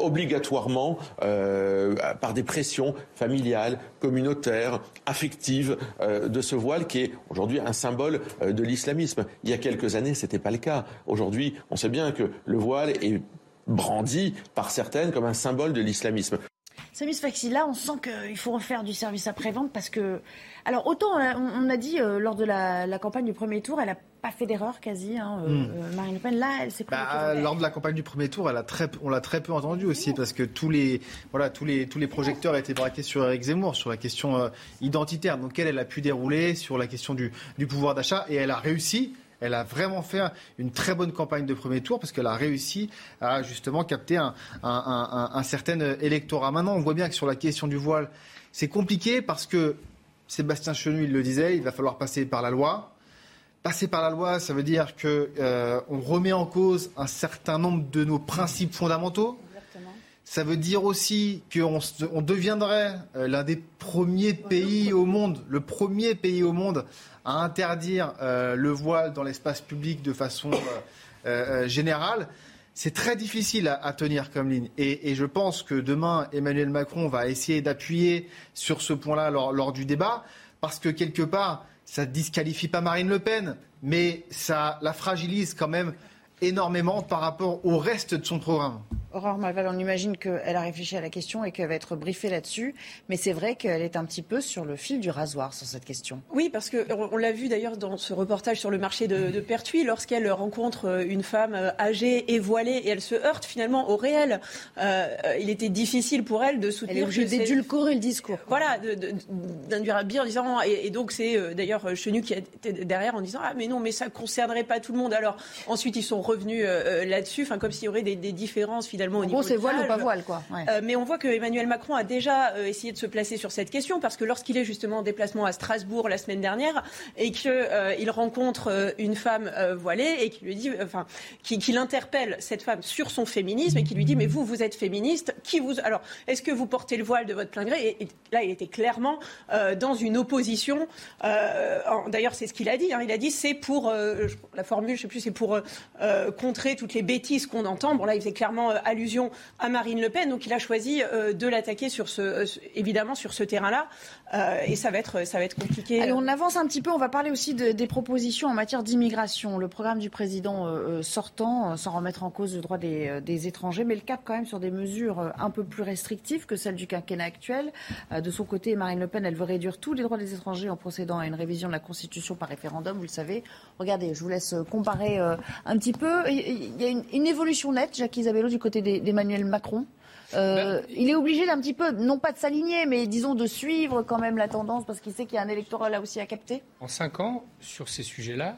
obligatoirement par des pressions familiales, communautaires, affectives de ce voile qui est aujourd'hui un symbole de l'islamisme. Il y a quelques années, ce n'était pas le cas. Aujourd'hui, on sait bien que le voile est brandi par certaines comme un symbole de l'islamisme. Samis Faxi, là, on sent qu'il faut refaire du service après-vente parce que. Alors, autant euh, on, a dit euh, lors de la, campagne du premier tour, elle n'a pas fait d'erreur quasi, hein, euh. Marine Le Pen. Là, elle s'est bah, Lors de la campagne du premier tour, elle a très, on l'a très peu entendu aussi parce que tous les, voilà, tous les, tous les projecteurs étaient braqués sur Eric Zemmour, sur la question identitaire. Donc, elle, elle a pu dérouler sur la question du, du pouvoir d'achat et elle a réussi elle a vraiment fait une très bonne campagne de premier tour parce qu'elle a réussi à justement capter un, certain électorat. Maintenant, on voit bien que sur la question du voile, c'est compliqué parce que Sébastien Chenu, le disait, il va falloir passer par la loi. Passer par la loi, ça veut dire qu'on euh, remet en cause un certain nombre de nos principes fondamentaux. Ça veut dire aussi qu'on on deviendrait euh, l'un des premiers pays au monde, le premier pays au monde à interdire euh, le voile dans l'espace public de façon euh, euh, générale, c'est très difficile à, tenir comme ligne. Et, je pense que demain, Emmanuel Macron va essayer d'appuyer sur ce point-là lors, du débat, parce que quelque part, ça ne disqualifie pas Marine Le Pen, mais ça la fragilise quand même énormément par rapport au reste de son programme. Aurore Malval, on imagine qu'elle a réfléchi à la question et qu'elle va être briefée là-dessus. Mais c'est vrai qu'elle est un petit peu sur le fil du rasoir sur cette question. Oui, parce qu'on l'a vu d'ailleurs dans ce reportage sur le marché de, Pertuis, lorsqu'elle rencontre une femme euh, âgée et voilée et elle se heurte finalement au réel. Euh, il était difficile pour elle de soutenir. Elle est d'édulcorer le discours. Voilà, d'induire à bien en disant. Et, donc c'est euh, d'ailleurs Chenu qui était derrière en disant Ah, mais non, mais ça ne concernerait pas tout le monde. Alors ensuite, ils sont revenus là-dessus, comme s'il y aurait des, des différences finalement au niveau c'est voile ou pas voile, quoi. Euh, mais on voit que Emmanuel Macron a déjà euh, essayé de se placer sur cette question parce que lorsqu'il est justement en déplacement à Strasbourg la semaine dernière et qu'il euh, rencontre une femme voilée et qui lui dit, enfin, qui, qui l'interpelle cette femme sur son féminisme et qui lui dit, mais vous, vous êtes féministe, qui vous, alors, est-ce que vous portez le voile de votre plein gré? Et, là, il était clairement dans une opposition. D'ailleurs, c'est ce qu'il a dit. Hein. il a dit, c'est pour la formule, je sais plus, c'est pour contrer toutes les bêtises qu'on entend. Bon, là, il faisait clairement allusion à Marine Le Pen. Donc il a choisi euh, de l'attaquer sur ce, euh, évidemment sur ce terrain-là. Euh, et ça va être, ça va être compliqué. Allez, on avance un petit peu. On va parler aussi des propositions en matière d'immigration. Le programme du président sortant, sans remettre en cause le droit des, étrangers, mais le cap quand même sur des mesures un peu plus restrictives que celles du quinquennat actuel. de son côté, Marine Le Pen, elle veut réduire tous les droits des étrangers en procédant à une révision de la Constitution par référendum. Vous le savez. Regardez, je vous laisse comparer un petit peu. Il y a une, une évolution nette, Jacques Isabello, du côté d'Emmanuel Macron. Euh, ben, il est obligé d'un petit peu, non pas de s'aligner, mais disons de suivre quand même la tendance parce qu'il sait qu'il y a un électorat là aussi à capter. En cinq ans, sur ces sujets-là,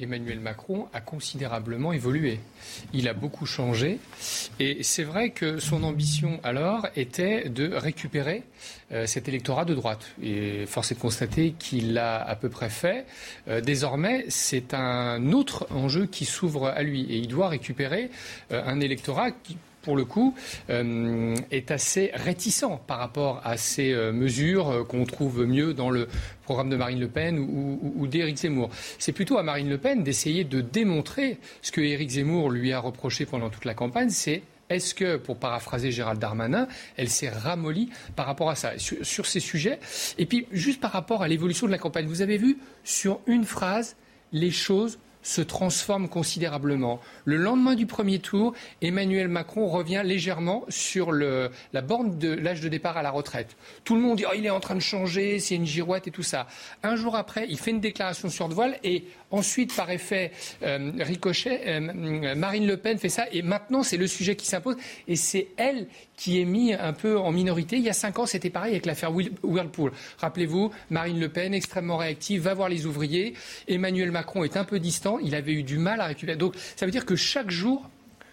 Emmanuel Macron a considérablement évolué. Il a beaucoup changé. Et c'est vrai que son ambition alors était de récupérer euh, cet électorat de droite. Et force est de constater qu'il l'a à peu près fait. Euh, désormais, c'est un autre enjeu qui s'ouvre à lui. Et il doit récupérer un électorat qui pour le coup, euh, est assez réticent par rapport à ces euh, mesures euh, qu'on trouve mieux dans le programme de Marine Le Pen ou, d'Éric Zemmour. C'est plutôt à Marine Le Pen d'essayer de démontrer ce que Éric Zemmour lui a reproché pendant toute la campagne, c'est est-ce que, pour paraphraser Gérald Darmanin, elle s'est ramollie par rapport à ça, sur ces sujets? Et puis, juste par rapport à l'évolution de la campagne, vous avez vu, sur une phrase, les choses se transforme considérablement. Le lendemain du premier tour, Emmanuel Macron revient légèrement sur la borne de l'âge de départ à la retraite. Tout le monde dit oh, il est en train de changer, c'est une girouette et tout ça. Un jour après, il fait une déclaration sur le voile et ensuite, par effet euh, ricochet, euh, Marine Le Pen fait ça et maintenant c'est le sujet qui s'impose et c'est elle qui est mise un peu en minorité. Il y a cinq ans, c'était pareil avec l'affaire Whirlpool. Rappelez-vous, Marine Le Pen, extrêmement réactive, va voir les ouvriers. Emmanuel Macron est un peu distant il avait eu du mal à récupérer. Donc ça veut dire que chaque jour,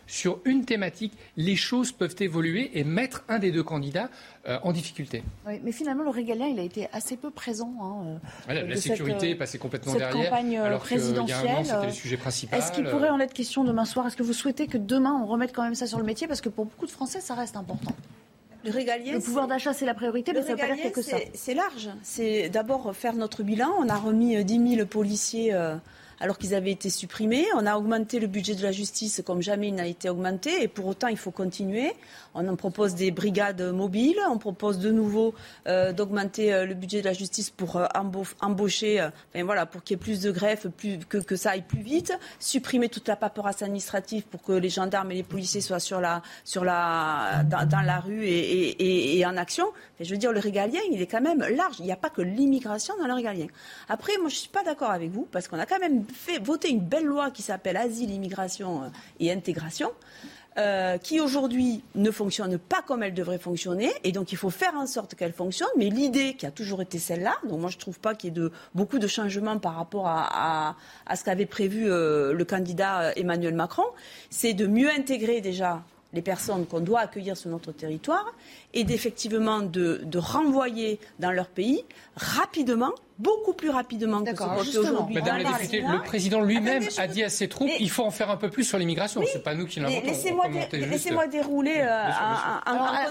sur une thématique, les choses peuvent évoluer et mettre un des deux candidats euh, en difficulté. Oui, mais finalement, le régalien, il a été assez peu présent. Hein, euh, la sécurité est passée complètement derrière. Campagne euh, alors présidentielle. c'était le sujet principal. Est-ce qu'il pourrait en être question demain soir? Est-ce que vous souhaitez que demain, on remette quand même ça sur le métier? Parce que pour beaucoup de Français, ça reste important. Le régalien. Le pouvoir d'achat, c'est la priorité, mais ça veut pas dire que ça. C'est large. C'est d'abord faire notre bilan. On a remis 10 000 policiers alors qu'ils avaient été supprimés. On a augmenté le budget de la justice comme jamais il n'a été augmenté et pour autant il faut continuer. On en propose des brigades mobiles, on propose de nouveau euh, d'augmenter euh, le budget de la justice pour euh, embaucher, voilà, pour qu'il y ait plus de greffes, que, ça aille plus vite, supprimer toute la paperasse administrative pour que les gendarmes et les policiers soient sur la, sur la, dans, la rue et, en action. je veux dire, le régalien, il est quand même large. Il n'y a pas que l'immigration dans le régalien. Après, moi, je ne suis pas d'accord avec vous parce qu'on a quand même fait voter une belle loi qui s'appelle Asile, Immigration et Intégration. Euh, qui aujourd'hui ne fonctionne pas comme elle devrait fonctionner, et donc il faut faire en sorte qu'elle fonctionne. Mais l'idée qui a toujours été celle-là, donc moi je ne trouve pas qu'il y ait de, beaucoup de changements par rapport à, ce qu'avait prévu euh, le candidat euh, Emmanuel Macron, c'est de mieux intégrer déjà les personnes qu'on doit accueillir sur notre territoire et d'effectivement de, renvoyer dans leur pays rapidement, beaucoup plus rapidement que ce aujourd'hui. Madame la députée, le président lui-même a dit à ses troupes il faut en faire un peu plus sur l'immigration. C'est pas nous qui l'inventons. Laissez-moi dérouler euh,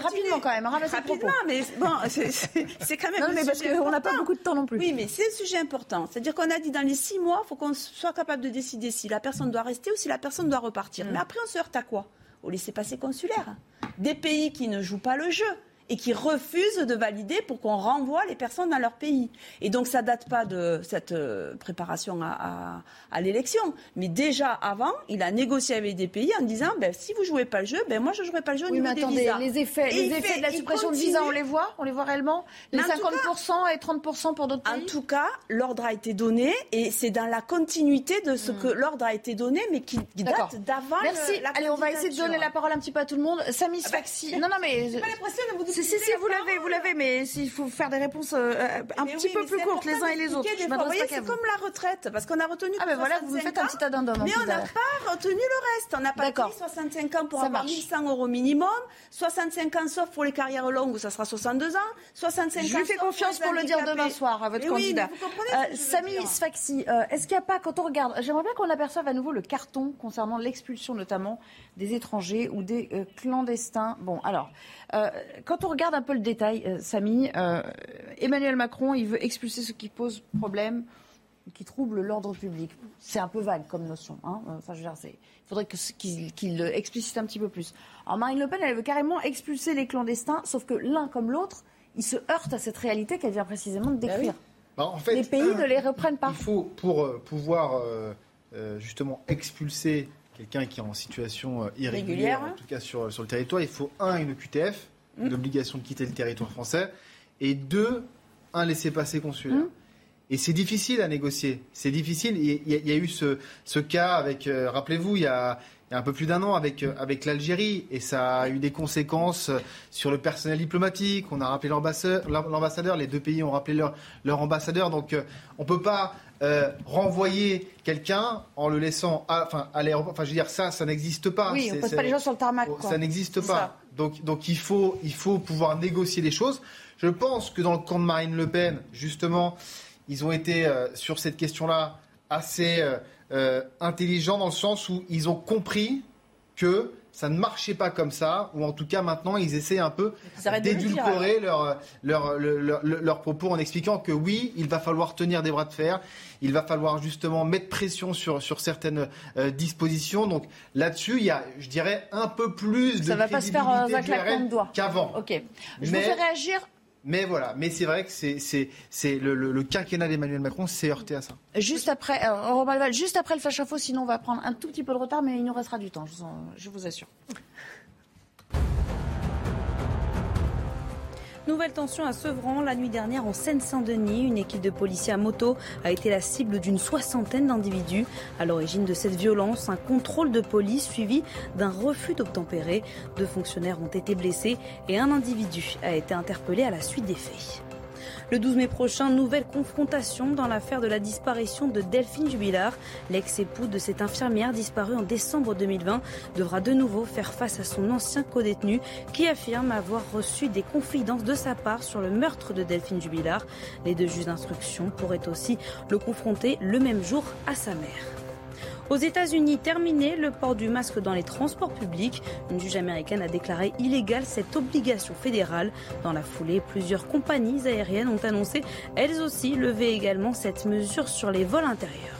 rapidement quand même. Rapidement, mais bon, *laughs* c'est quand même. Non, mais parce qu'on n'a pas beaucoup de temps non plus. Oui, mais c'est un sujet important. C'est-à-dire qu'on a dit dans les six mois, il faut qu'on soit capable de décider si la personne doit rester ou si la personne doit repartir. Mm. Mais après, on se heurte à quoi? Au laissez-passer consulaire. Des pays qui ne jouent pas le jeu. Et qui refuse de valider pour qu'on renvoie les personnes dans leur pays. Et donc ça date pas de cette euh, préparation à, à, l'élection, mais déjà avant, il a négocié avec des pays en disant ben, si vous jouez pas le jeu, ben moi je jouerai pas le jeu oui, mais attendez, visas. Les effets, les effets de la suppression de visa, on les voit, on les voit réellement. Les 50% et 30% pour d'autres pays. En tout cas, l'ordre a été donné et c'est dans la continuité de ce que Hmm. l'ordre a été donné, mais qui date d'avant. Merci. le- la Allez, on va essayer de donner la parole un petit peu à tout le monde. Samy Ah bah, Sfaxi. *laughs* non, non, mais. J'ai pas l'impression de vous Si, si, si, vous l'avez, vous l'avez, mais il faut faire des réponses euh, un Mais petit oui, peu plus courtes les uns et les autres. Je Vous voyez, c'est comme la retraite, parce qu'on a retenu Ah, ben voilà, vous me 65 faites un petit addendum. en Mais on n'a pas retenu le reste. On n'a pas dit 65 ans pour Ça avoir marche. 1100 euros minimum, 65 ans sauf pour les carrières longues où ça sera 62 ans, 65 ans Je lui fais confiance pour le dire demain soir à votre Mais candidat. Euh, Samy. Sfaxi, euh, est-ce qu'il n'y a pas, quand on regarde, j'aimerais bien qu'on aperçoive à nouveau le carton concernant l'expulsion notamment des étrangers ou des euh, clandestins. Bon, alors, euh, quand on regarde un peu le détail, euh, Samy, Emmanuel Macron, il veut expulser ceux qui posent problème, qui troublent l'ordre public. C'est un peu vague comme notion. Hein enfin, je veux dire, il faudrait ce- qu'il explicite un petit peu plus. Alors, Marine Le Pen, elle veut carrément expulser les clandestins, sauf que l'un comme l'autre, ils se heurtent à cette réalité qu'elle vient précisément de décrire. Bah, en fait, les pays ne les reprennent pas. Il faut, pour pouvoir justement expulser quelqu'un qui est en situation euh, irrégulière, Régulière, en tout cas sur, sur le territoire, il faut un, une QTF, Mm. une obligation de quitter le territoire français, et deux, un laissez-passer consulaire. Mm. Et c'est difficile à négocier. C'est difficile. Il y, a- il y a eu ce, ce cas avec, euh, rappelez-vous, il y a, il y a un peu plus d'un an avec, euh, avec l'Algérie, et ça a eu des conséquences euh, sur le personnel diplomatique. On a rappelé l'ambassadeur, les deux pays ont rappelé leur, leur ambassadeur. Donc euh, on peut pas euh, renvoyer quelqu'un en le laissant, à, enfin, à l'aéroport. Enfin, je veux dire, ça, ça n'existe pas. Oui, on C'est- pose pas les gens sur le tarmac. Oh, quoi. ça n'existe pas. ça. Donc, donc il, faut, il faut pouvoir négocier les choses. Je pense que dans le camp de Marine Le Pen, justement, ils ont été euh, sur cette question-là assez euh, euh, intelligents dans le sens où ils ont compris que ça ne marchait pas comme ça, ou en tout cas maintenant ils essaient un peu d'édulcorer leur, leur, leur- leur- leurs propos en expliquant que oui, il va falloir tenir des bras de fer, il va falloir justement mettre pression sur, sur certaines euh, dispositions. Donc là-dessus, il y a, je dirais, un peu plus de Ça va pas se faire euh, un claquement de doigts. qu'avant. Ok. Je Mais- vous fais réagir Mais voilà, mais c'est vrai que c'est, le, le- le quinquennat d'Emmanuel Macron s'est heurté à ça. juste après, euh, juste après le flash info, sinon on va prendre un tout petit peu de retard, mais il nous restera du temps, je vous assure. Nouvelle tension à Sevran. La nuit dernière, en Seine-Saint-Denis, une équipe de policiers à moto a été la cible d'une soixantaine d'individus. À l'origine de cette violence, un contrôle de police suivi d'un refus d'obtempérer. Deux fonctionnaires ont été blessés et un individu a été interpellé à la suite des faits. Le 12 mai prochain, nouvelle confrontation dans l'affaire de la disparition de Delphine Jubilard. L'ex-époux de cette infirmière disparue en décembre 2020 devra de nouveau faire face à son ancien codétenu qui affirme avoir reçu des confidences de sa part sur le meurtre de Delphine Jubilard. Les deux juges d'instruction pourraient aussi le confronter le même jour à sa mère. Aux États-Unis, terminé le port du masque dans les transports publics. Une juge américaine a déclaré illégale cette obligation fédérale. Dans la foulée, plusieurs compagnies aériennes ont annoncé elles aussi lever également cette mesure sur les vols intérieurs.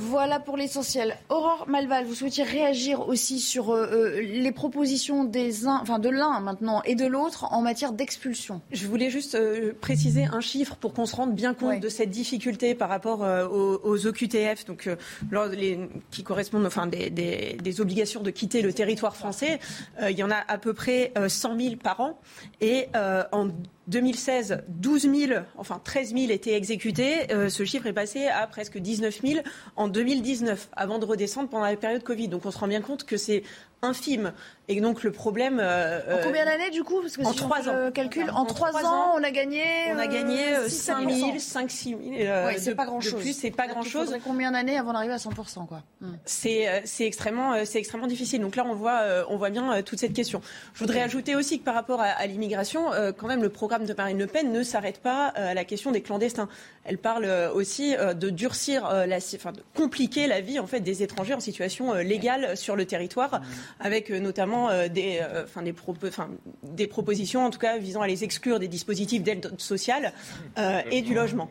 Voilà pour l'essentiel. Aurore Malval, vous souhaitiez réagir aussi sur euh, euh, les propositions des enfin de l'un maintenant et de l'autre en matière d'expulsion. Je voulais juste euh, préciser un chiffre pour qu'on se rende bien compte de cette difficulté par rapport euh, aux, aux OQTF, donc lors- les- qui correspondent enfin des, des- des obligations de quitter le territoire français. Il y en a à peu près euh, 100 000 par an et en 2016, 12 000, enfin 13 000 étaient exécutés. Euh, ce chiffre est passé à presque 19 000 en 2019, avant de redescendre pendant la période Covid. Donc on se rend bien compte que c'est infime. Et donc le problème. euh, En combien d'années du coup Parce que en trois ans. le calcul, en, trois ans, ans, on a gagné. On a gagné euh, 5 6-7%. 000, 5 6 000. euh, Ouais, c'est pas grand de chose. plus, c'est pas grand chose. combien d'années avant d'arriver à 100% quoi? Hmm. C'est euh, c'est extrêmement, euh, c'est extrêmement difficile. Donc là, on voit, euh, on voit bien euh, toute cette question. Je voudrais ajouter aussi que par rapport à, à l'immigration, euh, quand même, le programme de Marine Le Pen ne s'arrête pas euh, à la question des clandestins. Elle parle euh, aussi euh, de durcir, euh, la, enfin, de compliquer la vie en fait des étrangers en situation euh, légale sur le territoire, avec euh, notamment euh, des, euh, enfin, des, propos- enfin, des propositions, en tout cas, visant à les exclure des dispositifs d'aide sociale euh, et du logement.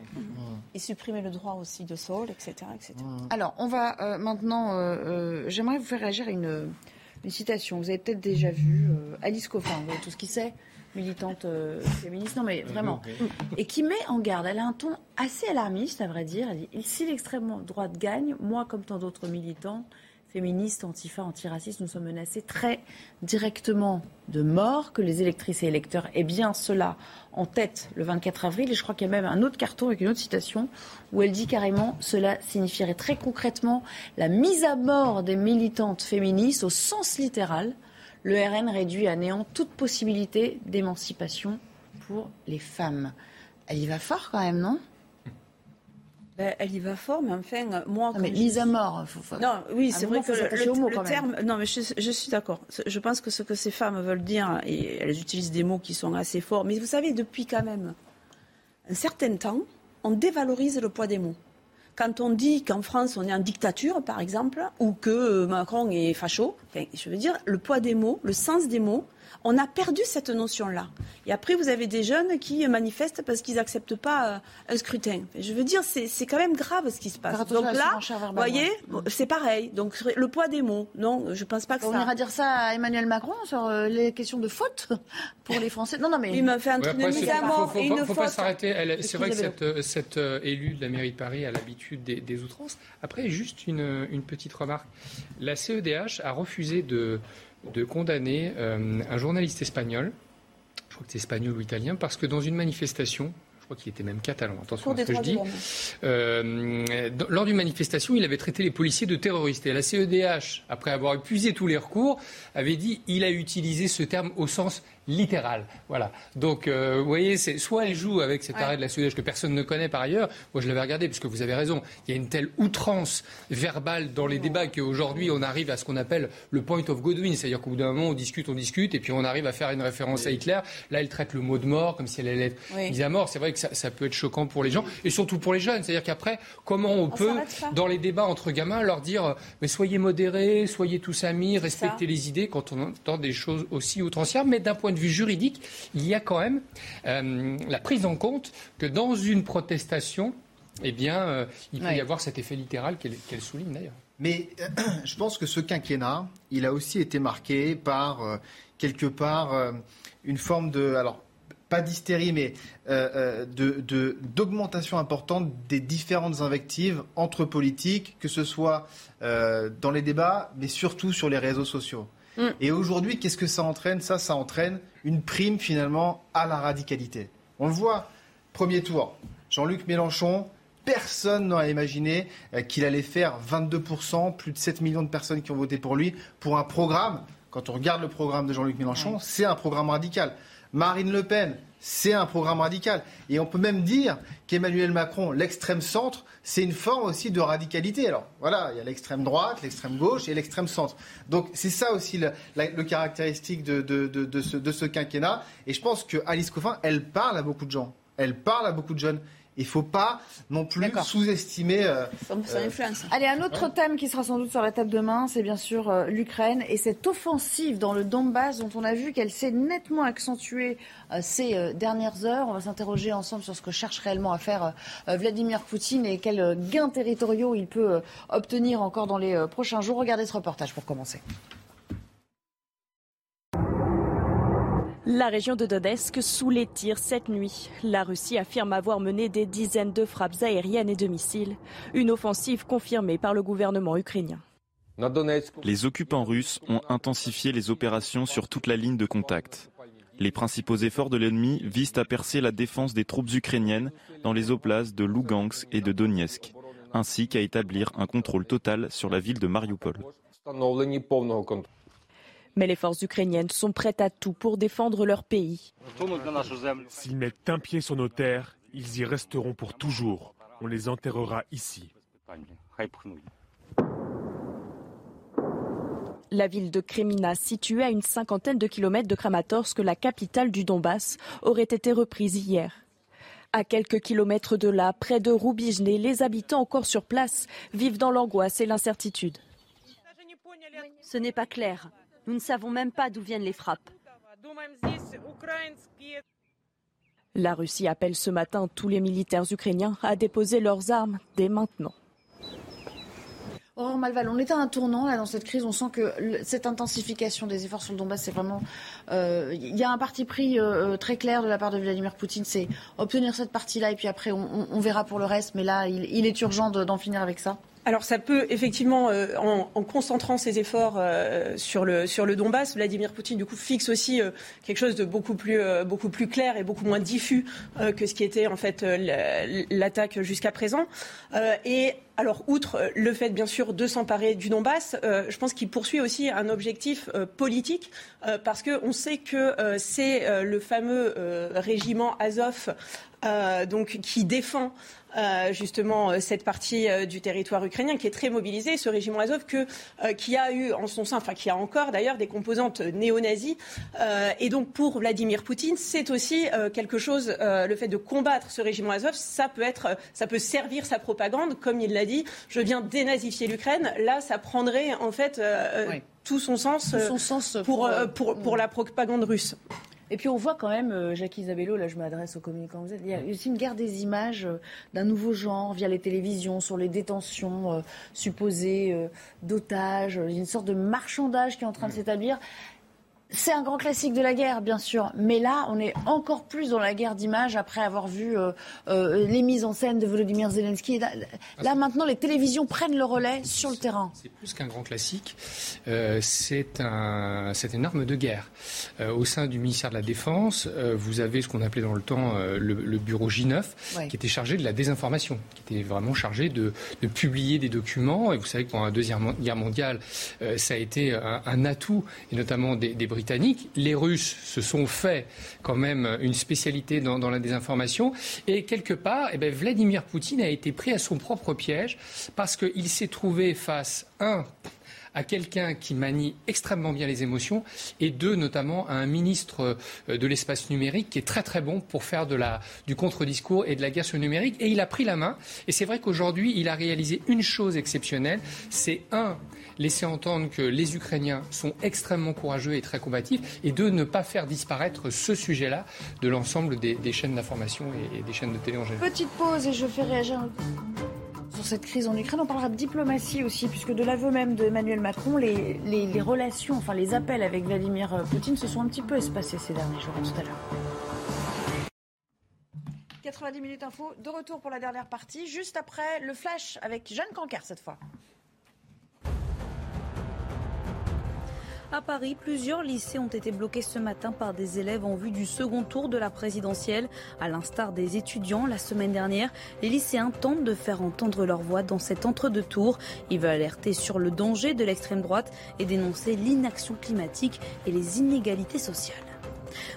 Et supprimer le droit aussi de sol, etc. etc. Alors, on va euh, maintenant. euh, euh, J'aimerais vous faire réagir à une, une citation. Vous avez peut-être déjà vu Alice Coffin, vous voyez tout ce qu'il sait militante féministe, non mais vraiment, et qui met en garde. Elle a un ton assez alarmiste, à vrai dire. Elle dit si l'extrême droite gagne, moi comme tant d'autres militants, féministes, antifa, antiracistes, nous sommes menacés très directement de mort, que les électrices et électeurs aient bien cela en tête le 24 avril. Et je crois qu'il y a même un autre carton avec une autre citation où elle dit carrément cela signifierait très concrètement la mise à mort des militantes féministes au sens littéral. Le RN réduit à néant toute possibilité d'émancipation pour les femmes. Elle y va fort quand même, non? Ben, elle y va fort, mais enfin, moi. mais mise à mort. Non, oui, c'est vrai que le, terme. Non, mais je, je suis d'accord. Je pense que ce que ces femmes veulent dire, et elles utilisent des mots qui sont assez forts, mais vous savez, depuis quand même un certain temps, on dévalorise le poids des mots. Quand on dit qu'en France, on est en dictature, par exemple, ou que Macron est facho, je veux dire, le poids des mots, le sens des mots, on a perdu cette notion-là. Et après, vous avez des jeunes qui manifestent parce qu'ils n'acceptent pas euh, un scrutin. Je veux dire, c'est quand même grave ce qui se passe. Donc là, vous voyez, c'est pareil. Donc le poids des mots, non, je ne pense pas que on ça... On ira dire ça à Emmanuel Macron sur euh, les questions de faute *laughs* pour les Français. Non, non, mais... Il m'a fait un truc de mise à mort Il ne faut pas s'arrêter. C'est vrai que cette, cette euh, élue de la mairie de Paris a l'habitude des, outrances. Après, juste une, une petite remarque. La CEDH a refusé de de condamner euh, un journaliste espagnol, je crois que c'est espagnol ou italien, parce que dans une manifestation, je crois qu'il était même catalan, attention à ce que je dis, euh, lors d'une manifestation, il avait traité les policiers de terroristes. Et la CEDH, après avoir épuisé tous les recours, avait dit il a utilisé ce terme au sens littéral. Voilà. Donc, euh, vous voyez, c'est soit elle joue avec cet arrêt de la Suède que personne ne connaît par ailleurs. Moi, je l'avais regardé parce que vous avez raison. Il y a une telle outrance verbale dans les débats qu'aujourd'hui, on arrive à ce qu'on appelle le point of Godwin, c'est-à-dire qu'au bout d'un moment, on discute, on discute, et puis on arrive à faire une référence à Hitler. Là, elle traite le mot de mort comme si elle allait être mise à mort. C'est vrai que ça, peut être choquant pour les gens et surtout pour les jeunes. C'est-à-dire qu'après, comment on, peut, dans les débats entre gamins, leur dire mais soyez modérés, soyez tous amis, respectez les idées quand on entend des choses aussi outrancières, mais d'un point de vue juridique, il y a quand même euh, la prise en compte que dans une protestation, eh bien, euh, il peut y avoir cet effet littéral qu'elle souligne d'ailleurs. Mais *clears throat* je pense que ce quinquennat, il a aussi été marqué par, euh, quelque part, une forme de... Alors, pas d'hystérie, mais d'augmentation importante des différentes invectives entre politiques, que ce soit dans les débats, mais surtout sur les réseaux sociaux. Mm. Et aujourd'hui, qu'est-ce que ça entraîne? Ça, ça entraîne une prime finalement à la radicalité. On le voit, premier tour, Jean-Luc Mélenchon, personne n'aurait imaginé euh, qu'il allait faire 22%, plus de 7 millions de personnes qui ont voté pour lui, pour un programme. Quand on regarde le programme de Jean-Luc Mélenchon, c'est un programme radical. Marine Le Pen, c'est un programme radical. Et on peut même dire qu'Emmanuel Macron, l'extrême centre, c'est une forme aussi de radicalité. Alors voilà, il y a l'extrême droite, l'extrême gauche et l'extrême centre. Donc c'est ça aussi le, caractéristique de, de, ce, de, ce, quinquennat. Et je pense que Alice Coffin, elle parle à beaucoup de gens. Elle parle à beaucoup de jeunes. Il ne faut pas non plus sous-estimer euh, son, euh. Allez, un autre thème qui sera sans doute sur la table demain, c'est bien sûr euh, l'Ukraine et cette offensive dans le Donbass dont on a vu qu'elle s'est nettement accentuée ces dernières heures. On va s'interroger ensemble sur ce que cherche réellement à faire Vladimir Poutine et quels gains territoriaux il peut obtenir encore dans les prochains jours. Regardez ce reportage pour commencer. La région de Donetsk sous les tirs cette nuit. La Russie affirme avoir mené des dizaines de frappes aériennes et de missiles. Une offensive confirmée par le gouvernement ukrainien. Les occupants russes ont intensifié les opérations sur toute la ligne de contact. Les principaux efforts de l'ennemi visent à percer la défense des troupes ukrainiennes dans les oblasts de Lugansk et de Donetsk, ainsi qu'à établir un contrôle total sur la ville de Mariupol. Mais les forces ukrainiennes sont prêtes à tout pour défendre leur pays. S'ils mettent un pied sur nos terres, ils y resteront pour toujours. On les enterrera ici. La ville de Kremina, située à une cinquantaine de kilomètres de Kramatorsk, la capitale du Donbass, aurait été reprise hier. À quelques kilomètres de là, près de Roubijne, les habitants encore sur place vivent dans l'angoisse et l'incertitude. Ce n'est pas clair. Nous ne savons même pas d'où viennent les frappes. La Russie appelle ce matin tous les militaires ukrainiens à déposer leurs armes dès maintenant. Aurore Malval, on est à un tournant là dans cette crise. On sent que cette intensification des efforts sur le Donbass, c'est vraiment. Euh, il y a un parti pris euh, très clair de la part de Vladimir Poutine, c'est obtenir cette partie-là et puis après on, verra pour le reste. Mais là, il est urgent d'en finir avec ça. Alors ça peut effectivement, euh, en, concentrant ses efforts euh, sur, le, sur le Donbass, Vladimir Poutine du coup fixe aussi euh, quelque chose de beaucoup plus, beaucoup plus clair et beaucoup moins diffus que ce qui était en fait l'attaque jusqu'à présent. et alors, outre le fait, bien sûr, de s'emparer du Donbass, je pense qu'il poursuit aussi un objectif politique, parce qu'on sait que c'est le fameux régiment Azov donc, qui défend euh, justement euh, cette partie euh, du territoire ukrainien qui est très mobilisée, ce régiment Azov que, qui a eu en son sein, enfin qui a encore d'ailleurs des composantes néo-nazis. et donc pour Vladimir Poutine, c'est aussi quelque chose, le fait de combattre ce régiment Azov, ça peut être, ça peut servir sa propagande, comme il l'a dit. Je viens dénazifier l'Ukraine. Là, ça prendrait en fait tout son sens, son sens pour, pour, pour la propagande russe. Et puis on voit quand même, euh, Jacques Isabello, là je m'adresse aux communicants, vous êtes, il y a aussi une guerre des images euh, d'un nouveau genre via les télévisions sur les détentions euh, supposées d'otages, une sorte de marchandage qui est en train de s'établir. C'est un grand classique de la guerre, bien sûr, mais là, on est encore plus dans la guerre d'image après avoir vu euh, euh, les mises en scène de Volodymyr Zelensky. Là, là, maintenant, les télévisions prennent le relais sur le terrain. C'est plus qu'un grand classique, euh, c'est un, une arme de guerre. au sein du ministère de la Défense, vous avez ce qu'on appelait dans le temps le, bureau J9, qui était chargé de la désinformation, qui était vraiment chargé de, publier des documents. Et vous savez que pendant la Deuxième Guerre mondiale, ça a été un, atout, et notamment des, des les Russes se sont fait quand même une spécialité dans, la désinformation. Et quelque part, eh ben, Vladimir Poutine a été pris à son propre piège parce qu'il s'est trouvé face, un, à quelqu'un qui manie extrêmement bien les émotions et deux, notamment à un ministre euh, de l'espace numérique qui est très très bon pour faire du contre-discours et de la guerre sur le numérique. Et il a pris la main. Et c'est vrai qu'aujourd'hui, il a réalisé une chose exceptionnelle. C'est un, laisser entendre que les Ukrainiens sont extrêmement courageux et très combatifs, et deux, ne pas faire disparaître ce sujet-là de l'ensemble des, chaînes d'information et, des chaînes de télé en général. Petite pause et je fais réagir sur cette crise en Ukraine. On parlera de diplomatie aussi, puisque de l'aveu même d'Emmanuel Macron, les, les, relations, enfin les appels avec Vladimir Poutine se sont un petit peu espacés ces derniers jours, tout à l'heure. 90 minutes info, de retour pour la dernière partie, juste après le flash avec Jeanne Cancar cette fois. À Paris, plusieurs lycées ont été bloqués ce matin par des élèves en vue du second tour de la présidentielle. À l'instar des étudiants, la semaine dernière, les lycéens tentent de faire entendre leur voix dans cet entre-deux tours. Ils veulent alerter sur le danger de l'extrême droite et dénoncer l'inaction climatique et les inégalités sociales.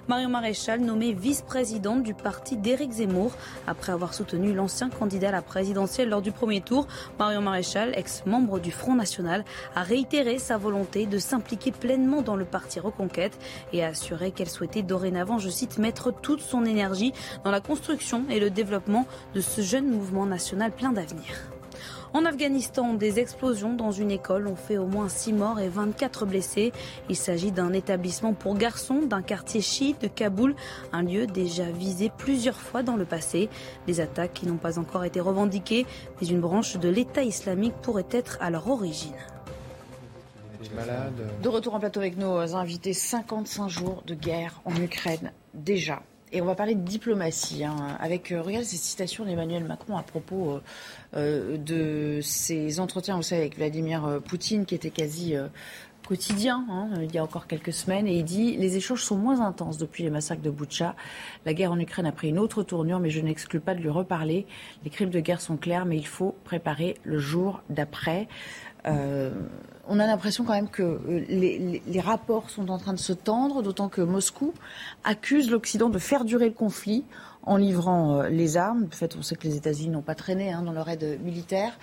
Marion Maréchal, nommée vice-présidente du parti d'Éric Zemmour. Après avoir soutenu l'ancien candidat à la présidentielle lors du premier tour, Marion Maréchal, ex-membre du Front National, a réitéré sa volonté de s'impliquer pleinement dans le parti Reconquête et a assuré qu'elle souhaitait dorénavant, je cite, mettre toute son énergie dans la construction et le développement de ce jeune mouvement national plein d'avenir. En Afghanistan, des explosions dans une école ont fait au moins 6 morts et 24 blessés. Il s'agit d'un établissement pour garçons d'un quartier chiite de Kaboul, un lieu déjà visé plusieurs fois dans le passé. Les attaques qui n'ont pas encore été revendiquées, mais une branche de l'État islamique pourrait être à leur origine. De retour en plateau avec nos invités, 55 jours de guerre en Ukraine déjà. Et on va parler de diplomatie, hein, avec, euh, regardez ces citations d'Emmanuel Macron à propos euh, euh, de ses entretiens, vous avec Vladimir Poutine, qui était quasi quotidien, hein, il y a encore quelques semaines, et il dit les échanges sont moins intenses depuis les massacres de Boutcha. La guerre en Ukraine a pris une autre tournure, mais je n'exclus pas de lui reparler. Les crimes de guerre sont clairs, mais il faut préparer le jour d'après. On a l'impression quand même que euh, les, rapports sont en train de se tendre, d'autant que Moscou accuse l'Occident de faire durer le conflit en livrant euh, les armes. En fait, on sait que les États-Unis n'ont pas traîné hein, dans leur aide militaire.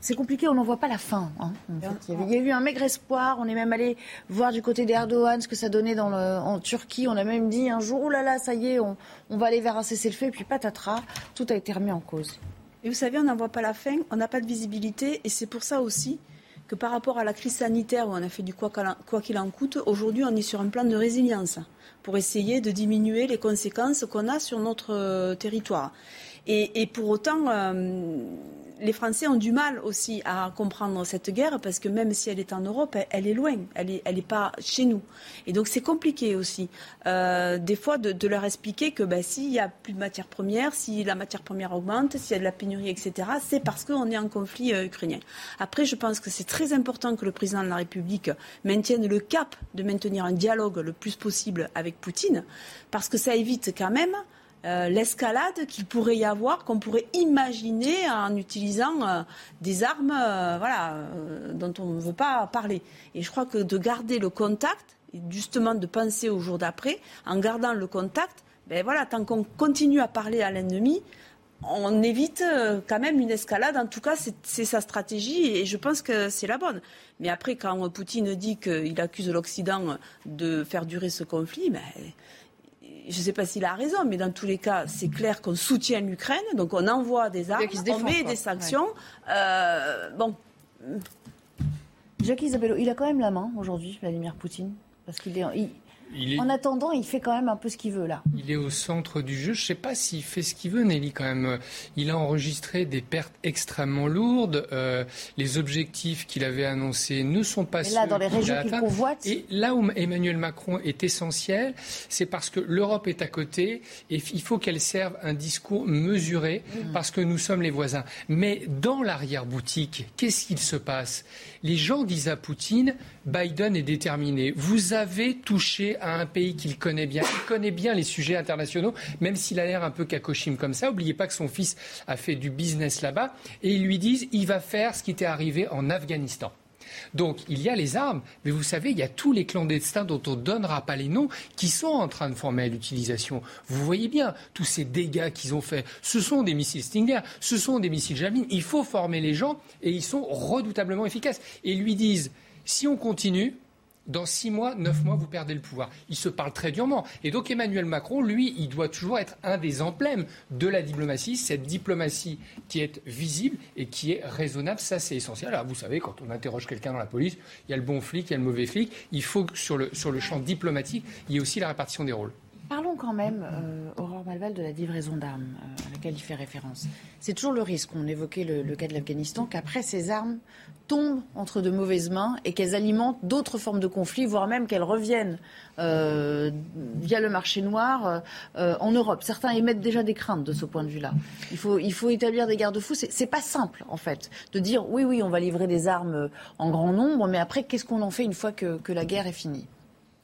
c'est compliqué, on n'en voit pas la fin. Hein, il, y a eu un maigre espoir. On est même allé voir du côté d'Erdogan ce que ça donnait en Turquie. On a même dit un jour, oh là là, ça y est, on, on va aller vers un cessez-le-feu. Et puis patatras, tout a été remis en cause. Et vous savez, on n'en voit pas la fin, on n'a pas de visibilité, et c'est pour ça aussi que par rapport à la crise sanitaire où on a fait du quoi qu'il en coûte, aujourd'hui on est sur un plan de résilience pour essayer de diminuer les conséquences qu'on a sur notre euh, territoire. Et, pour autant, euh, les Français ont du mal aussi à comprendre cette guerre parce que même si elle est en Europe, elle, est loin, elle n'est elle est pas chez nous. Et donc c'est compliqué aussi, euh, des fois, de, leur expliquer que ben, s'il n'y a plus de matières premières, si la matière première augmente, s'il y a de la pénurie, etc., c'est parce qu'on est en conflit euh, ukrainien. Après, je pense que c'est très important que le président de la République maintienne le cap de maintenir un dialogue le plus possible avec Poutine, parce que ça évite quand même euh, l'escalade qu'il pourrait y avoir, qu'on pourrait imaginer en utilisant euh, des armes euh, voilà, dont on ne veut pas parler. Et je crois que de garder le contact, et justement de penser au jour d'après, en gardant le contact, ben voilà, tant qu'on continue à parler à l'ennemi, on évite quand même une escalade. En tout cas, c'est sa stratégie et je pense que c'est la bonne. Mais après, quand Poutine dit qu'il accuse l'Occident de faire durer ce conflit, ben, je ne sais pas s'il a raison, mais dans tous les cas, c'est clair qu'on soutient l'Ukraine, donc on envoie des armes, on met des sanctions. Euh, bon. Jacques Isabello, il a quand même la main aujourd'hui, Vladimir Poutine, parce qu'il est, en attendant, il fait quand même un peu ce qu'il veut là. Il est au centre du jeu. Je ne sais pas s'il fait ce qu'il veut, Nelly, quand même. Il a enregistré des pertes extrêmement lourdes. Euh, les objectifs qu'il avait annoncés ne sont pas ceux là, dans les régions qu'il convoite. Et là où Emmanuel Macron est essentiel, c'est parce que l'Europe est à côté et il faut qu'elle serve un discours mesuré mm. parce que nous sommes les voisins. Mais dans l'arrière-boutique, qu'est-ce qu'il se passe? Les gens disent à Poutine, Biden est déterminé. Vous avez touché à un pays qu'il connaît bien. Il connaît bien les sujets internationaux, même s'il a l'air un peu cacochime comme ça. N'oubliez pas que son fils a fait du business là-bas. Et ils lui disent, il va faire ce qui était arrivé en Afghanistan. Donc il y a les armes, mais vous savez, il y a tous les clandestins dont on ne donnera pas les noms qui sont en train de former à l'utilisation. Vous voyez bien tous ces dégâts qu'ils ont faits. Ce sont des missiles Stinger, ce sont des missiles Javelin. Il faut former les gens et ils sont redoutablement efficaces. Et ils lui disent, si on continue, dans six mois, neuf mois, vous perdez le pouvoir. Il se parle très durement. Et donc Emmanuel Macron, lui, il doit toujours être un des emblèmes de la diplomatie, cette diplomatie qui est visible et qui est raisonnable. Ça, c'est essentiel. Alors, vous savez, quand on interroge quelqu'un dans la police, il y a le bon flic, il y a le mauvais flic. Il faut que sur le, sur le champ diplomatique, il y ait aussi la répartition des rôles. Parlons quand même, euh, Malval, de la livraison d'armes euh, à laquelle il fait référence. C'est toujours le risque, on évoquait le, cas de l'Afghanistan, qu'après ces armes tombent entre de mauvaises mains et qu'elles alimentent d'autres formes de conflits, voire même qu'elles reviennent euh, via le marché noir en Europe. Certains émettent déjà des craintes de ce point de vue-là. Il faut, il faut établir des garde-fous. C'est pas simple, en fait, de dire oui, oui, on va livrer des armes en grand nombre, mais après, qu'est-ce qu'on en fait une fois que la guerre est finie?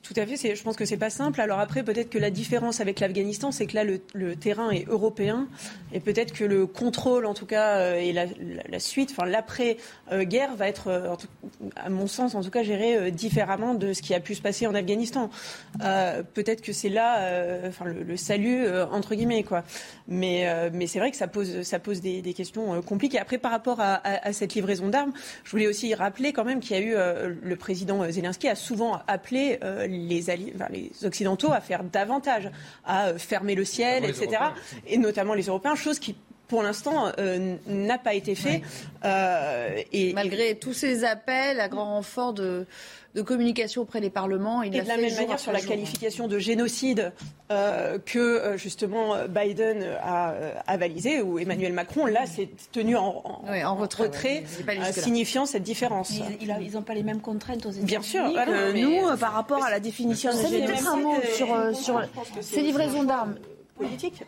Tout à fait. Je pense que c'est pas simple. Alors après, peut-être que la différence avec l'Afghanistan, c'est que là, le, terrain est européen et peut-être que le contrôle, en tout cas, euh, et la, suite, enfin l'après-guerre, va être, euh, à mon sens, en tout cas, géré euh, différemment de ce qui a pu se passer en Afghanistan. peut-être que c'est là, le, salut entre guillemets, quoi. Mais, mais c'est vrai que ça pose, ça pose des, questions compliquées. Après, par rapport à, cette livraison d'armes, je voulais aussi rappeler quand même qu'il y a eu le président Zelensky a souvent appelé les, les Occidentaux à faire davantage, à euh, fermer le ciel, etc. Et notamment les Européens, chose qui pour l'instant, euh, n'a pas été fait. Euh, et malgré tous ces appels à grand renfort de, de communication auprès des parlements. Il et de la même manière sur la qualification de génocide euh, que euh, justement Biden a avalisé, ou Emmanuel Macron, là, s'est tenu en, en, retrait, signifiant cette différence. ils n'ont pas les mêmes contraintes aux États-Unis. Bien sûr. nous, par rapport à la définition de génocide. un mot sur, sur ces livraisons d'armes.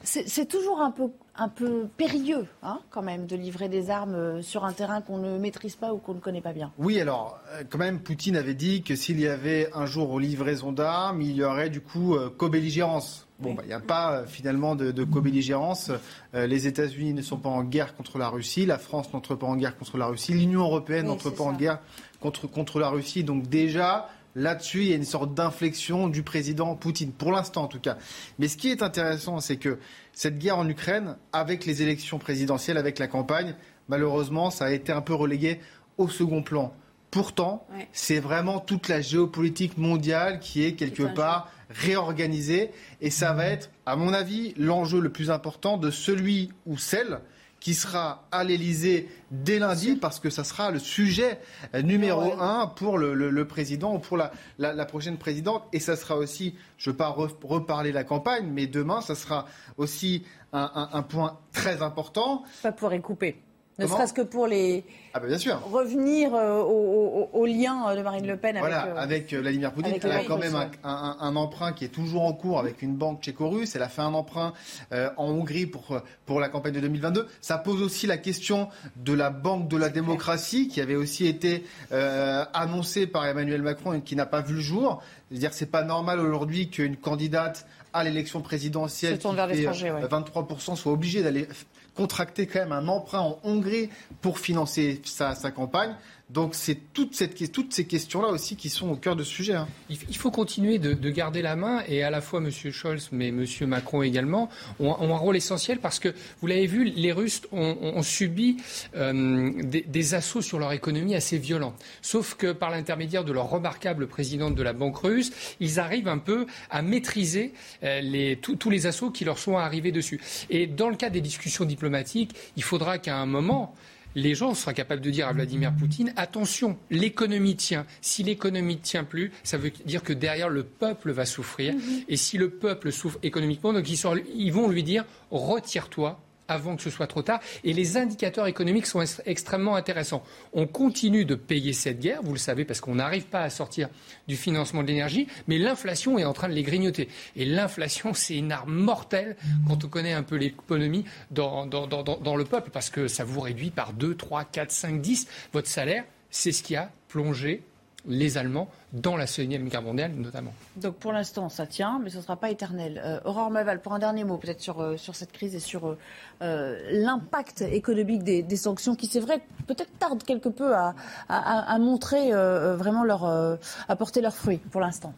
C'est toujours un peu, un peu périlleux, hein, quand même, de livrer des armes euh, sur un terrain qu'on ne maîtrise pas ou qu'on ne connaît pas bien. Oui, alors, euh, quand même, Poutine avait dit que s'il y avait un jour aux livraisons d'armes, il y aurait du coup euh, co-belligérance. Bon, bah, il n'y a pas finalement de, de co-belligérance. les États-Unis ne sont pas en guerre contre la Russie, la France n'entre pas en guerre contre la Russie, l'Union européenne n'entre pas en guerre contre, contre la Russie. Donc déjà, Là-dessus, il y a une sorte d'inflexion du président Poutine, pour l'instant en tout cas. Mais ce qui est intéressant, c'est que cette guerre en Ukraine, avec les élections présidentielles, avec la campagne, malheureusement, ça a été un peu relégué au second plan. Pourtant, c'est vraiment toute la géopolitique mondiale qui est quelque part réorganisée. Et ça va être, à mon avis, l'enjeu le plus important de celui ou celle qui sera à l'Elysée dès lundi, parce que ça sera le sujet numéro un pour le, président ou pour la, prochaine présidente. Et ça sera aussi, je ne veux pas reparler la campagne, mais demain, ça sera aussi un, point très important. Pas pour couper. Ne serait-ce que pour les ah bah, bien sûr. revenir euh, au, lien de Marine Le Pen avec, voilà, avec Vladimir Poutine. elle a quand même un, emprunt qui est toujours en cours avec une banque tchéco-russe. Elle a fait un emprunt en Hongrie pour, pour la campagne de 2022. Ça pose aussi la question de la banque de la démocratie qui avait aussi été annoncée par Emmanuel Macron et qui n'a pas vu le jour. C'est-à-dire c'est pas normal aujourd'hui qu'une candidate à l'élection présidentielle qui fait 23% soit obligée d'aller contracter quand même un emprunt en Hongrie pour financer sa, campagne. Donc c'est toute cette, toutes ces questions-là aussi qui sont au cœur de ce sujet. Hein. Il faut continuer de, garder la main et à la fois M. Scholz mais M. Macron également ont, un rôle essentiel parce que vous l'avez vu, les Russes ont, subi euh, des, assauts sur leur économie assez violents. Sauf que par l'intermédiaire de leur remarquable présidente de la Banque russe, ils arrivent un peu à maîtriser euh, tous les assauts qui leur sont arrivés dessus. Et dans le cas des discussions diplomatiques, il faudra qu'à un moment, les gens seront capables de dire à Vladimir Poutine attention, l'économie tient. Si l'économie ne tient plus, ça veut dire que derrière le peuple va souffrir. Mhm. Et si le peuple souffre économiquement, donc ils vont lui dire retire-toi avant que ce soit trop tard. Et les indicateurs économiques sont extrêmement intéressants. On continue de payer cette guerre, vous le savez, parce qu'on n'arrive pas à sortir du financement de l'énergie, mais l'inflation est en train de les grignoter. Et l'inflation, *laughs* c'est une arme mortelle quand on connaît un peu l'économie dans, dans, le peuple, parce que ça vous réduit par 2, 3, 4, 5, 10 votre salaire. C'est ce qui a plongé les Allemands dans la Seconde Guerre mondiale notamment. Donc pour l'instant, ça tient, mais ce ne sera pas éternel. Euh, Aurore Maval, pour un dernier mot peut-être sur, euh, sur cette crise et sur euh, l'impact économique des, sanctions qui, c'est vrai, peut-être tardent quelque peu à, à, montrer vraiment leur, à porter leurs fruits pour l'instant.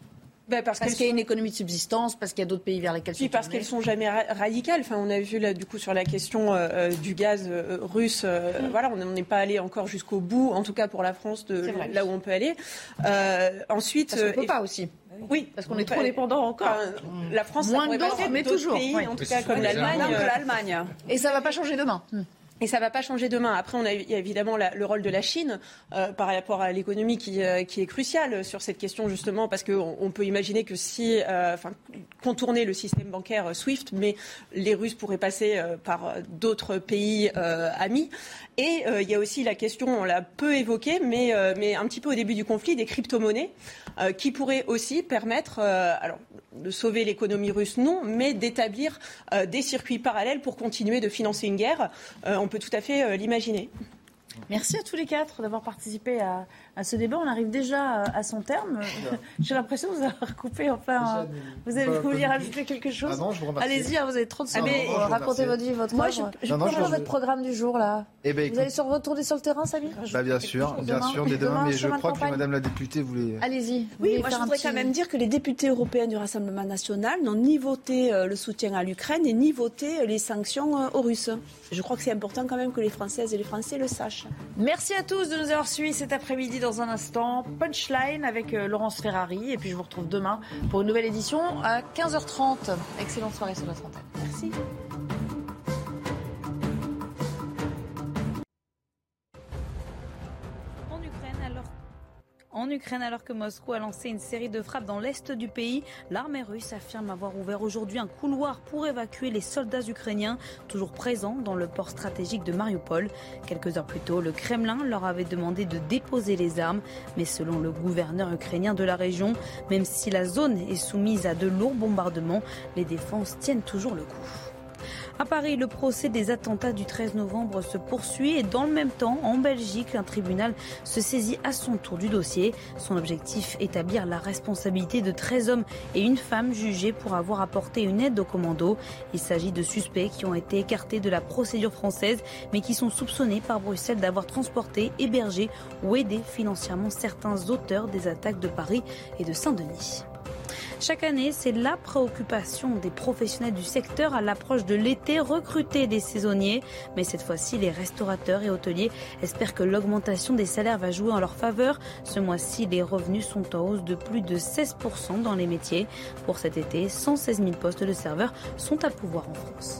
Ben, parce, qu'il y a une économie de subsistance, parce qu'il y a d'autres pays vers lesquels Puis parce qu'elles sont jamais radicales. Enfin, on a vu là du coup sur la question euh, euh, du gaz euh, russe. Mm. Voilà, on n'est pas allé encore jusqu'au bout, en tout cas pour la France, de là où on peut aller. ensuite, parce qu'on peut pas aussi. Oui, parce qu'on est trop dépendant encore. la France, moins d'autres, mais toujours. Pays, en tout cas comme l'Allemagne. Et ça ne va pas changer demain. Mm. Et ça ne va pas changer demain. Après, on a, évidemment le rôle de la Chine euh, par rapport à l'économie qui, euh, est crucial sur cette question justement parce qu'on on peut imaginer que si, euh, contourner le système bancaire SWIFT, mais les Russes pourraient passer par d'autres pays amis. Et il y a aussi la question, on l'a peu évoquée, mais, un petit peu au début du conflit, des crypto-monnaies qui pourraient aussi permettre, de sauver l'économie russe, non, mais d'établir des circuits parallèles pour continuer de financer une guerre on peut tout à fait euh, l'imaginer. Merci à tous les quatre d'avoir participé à, à ce débat. On arrive déjà à son terme. *laughs* J'ai l'impression que vous avez recoupé. Enfin, vous avez voulu rajouter quelque chose ah non, je vous Allez-y, hein, vous avez 30 secondes pour raconter votre vie, votre Moi, je, je non, votre programme du jour là. Eh ben, vous allez sur, retourner sur le terrain, Samy bah, Bien sûr, bien sûr, dès demain. Mais je crois que Madame la députée voulait. Allez-y. Oui, moi je voudrais quand même dire que les députés européens du Rassemblement national n'ont ni voté euh, le soutien à l'Ukraine et ni voté euh, les sanctions euh, aux Russes. Je crois que c'est important quand même que les Françaises et les Français le sachent. Merci à tous de nous avoir suivis cet après-midi dans un instant. Punchline avec euh, Laurence Ferrari. Et puis je vous retrouve demain pour une nouvelle édition à 15h30. Excellente soirée sur la trentaine. Merci. En Ukraine, alors que Moscou a lancé une série de frappes dans l'est du pays, l'armée russe affirme avoir ouvert aujourd'hui un couloir pour évacuer les soldats ukrainiens toujours présents dans le port stratégique de Mariupol. Quelques heures plus tôt, le Kremlin leur avait demandé de déposer les armes, mais selon le gouverneur ukrainien de la région, même si la zone est soumise à de lourds bombardements, les défenses tiennent toujours le coup. À Paris, le procès des attentats du 13 novembre se poursuit et dans le même temps, en Belgique, un tribunal se saisit à son tour du dossier. Son objectif, établir la responsabilité de 13 hommes et une femme jugés pour avoir apporté une aide aux commandos. Il s'agit de suspects qui ont été écartés de la procédure française mais qui sont soupçonnés par Bruxelles d'avoir transporté, hébergé ou aidé financièrement certains auteurs des attaques de Paris et de Saint-Denis. Chaque année, c'est la préoccupation des professionnels du secteur à l'approche de l'été, recruter des saisonniers. Mais cette fois-ci, les restaurateurs et hôteliers espèrent que l'augmentation des salaires va jouer en leur faveur. Ce mois-ci, les revenus sont en hausse de plus de 16% dans les métiers. Pour cet été, 116 000 postes de serveurs sont à pouvoir en France.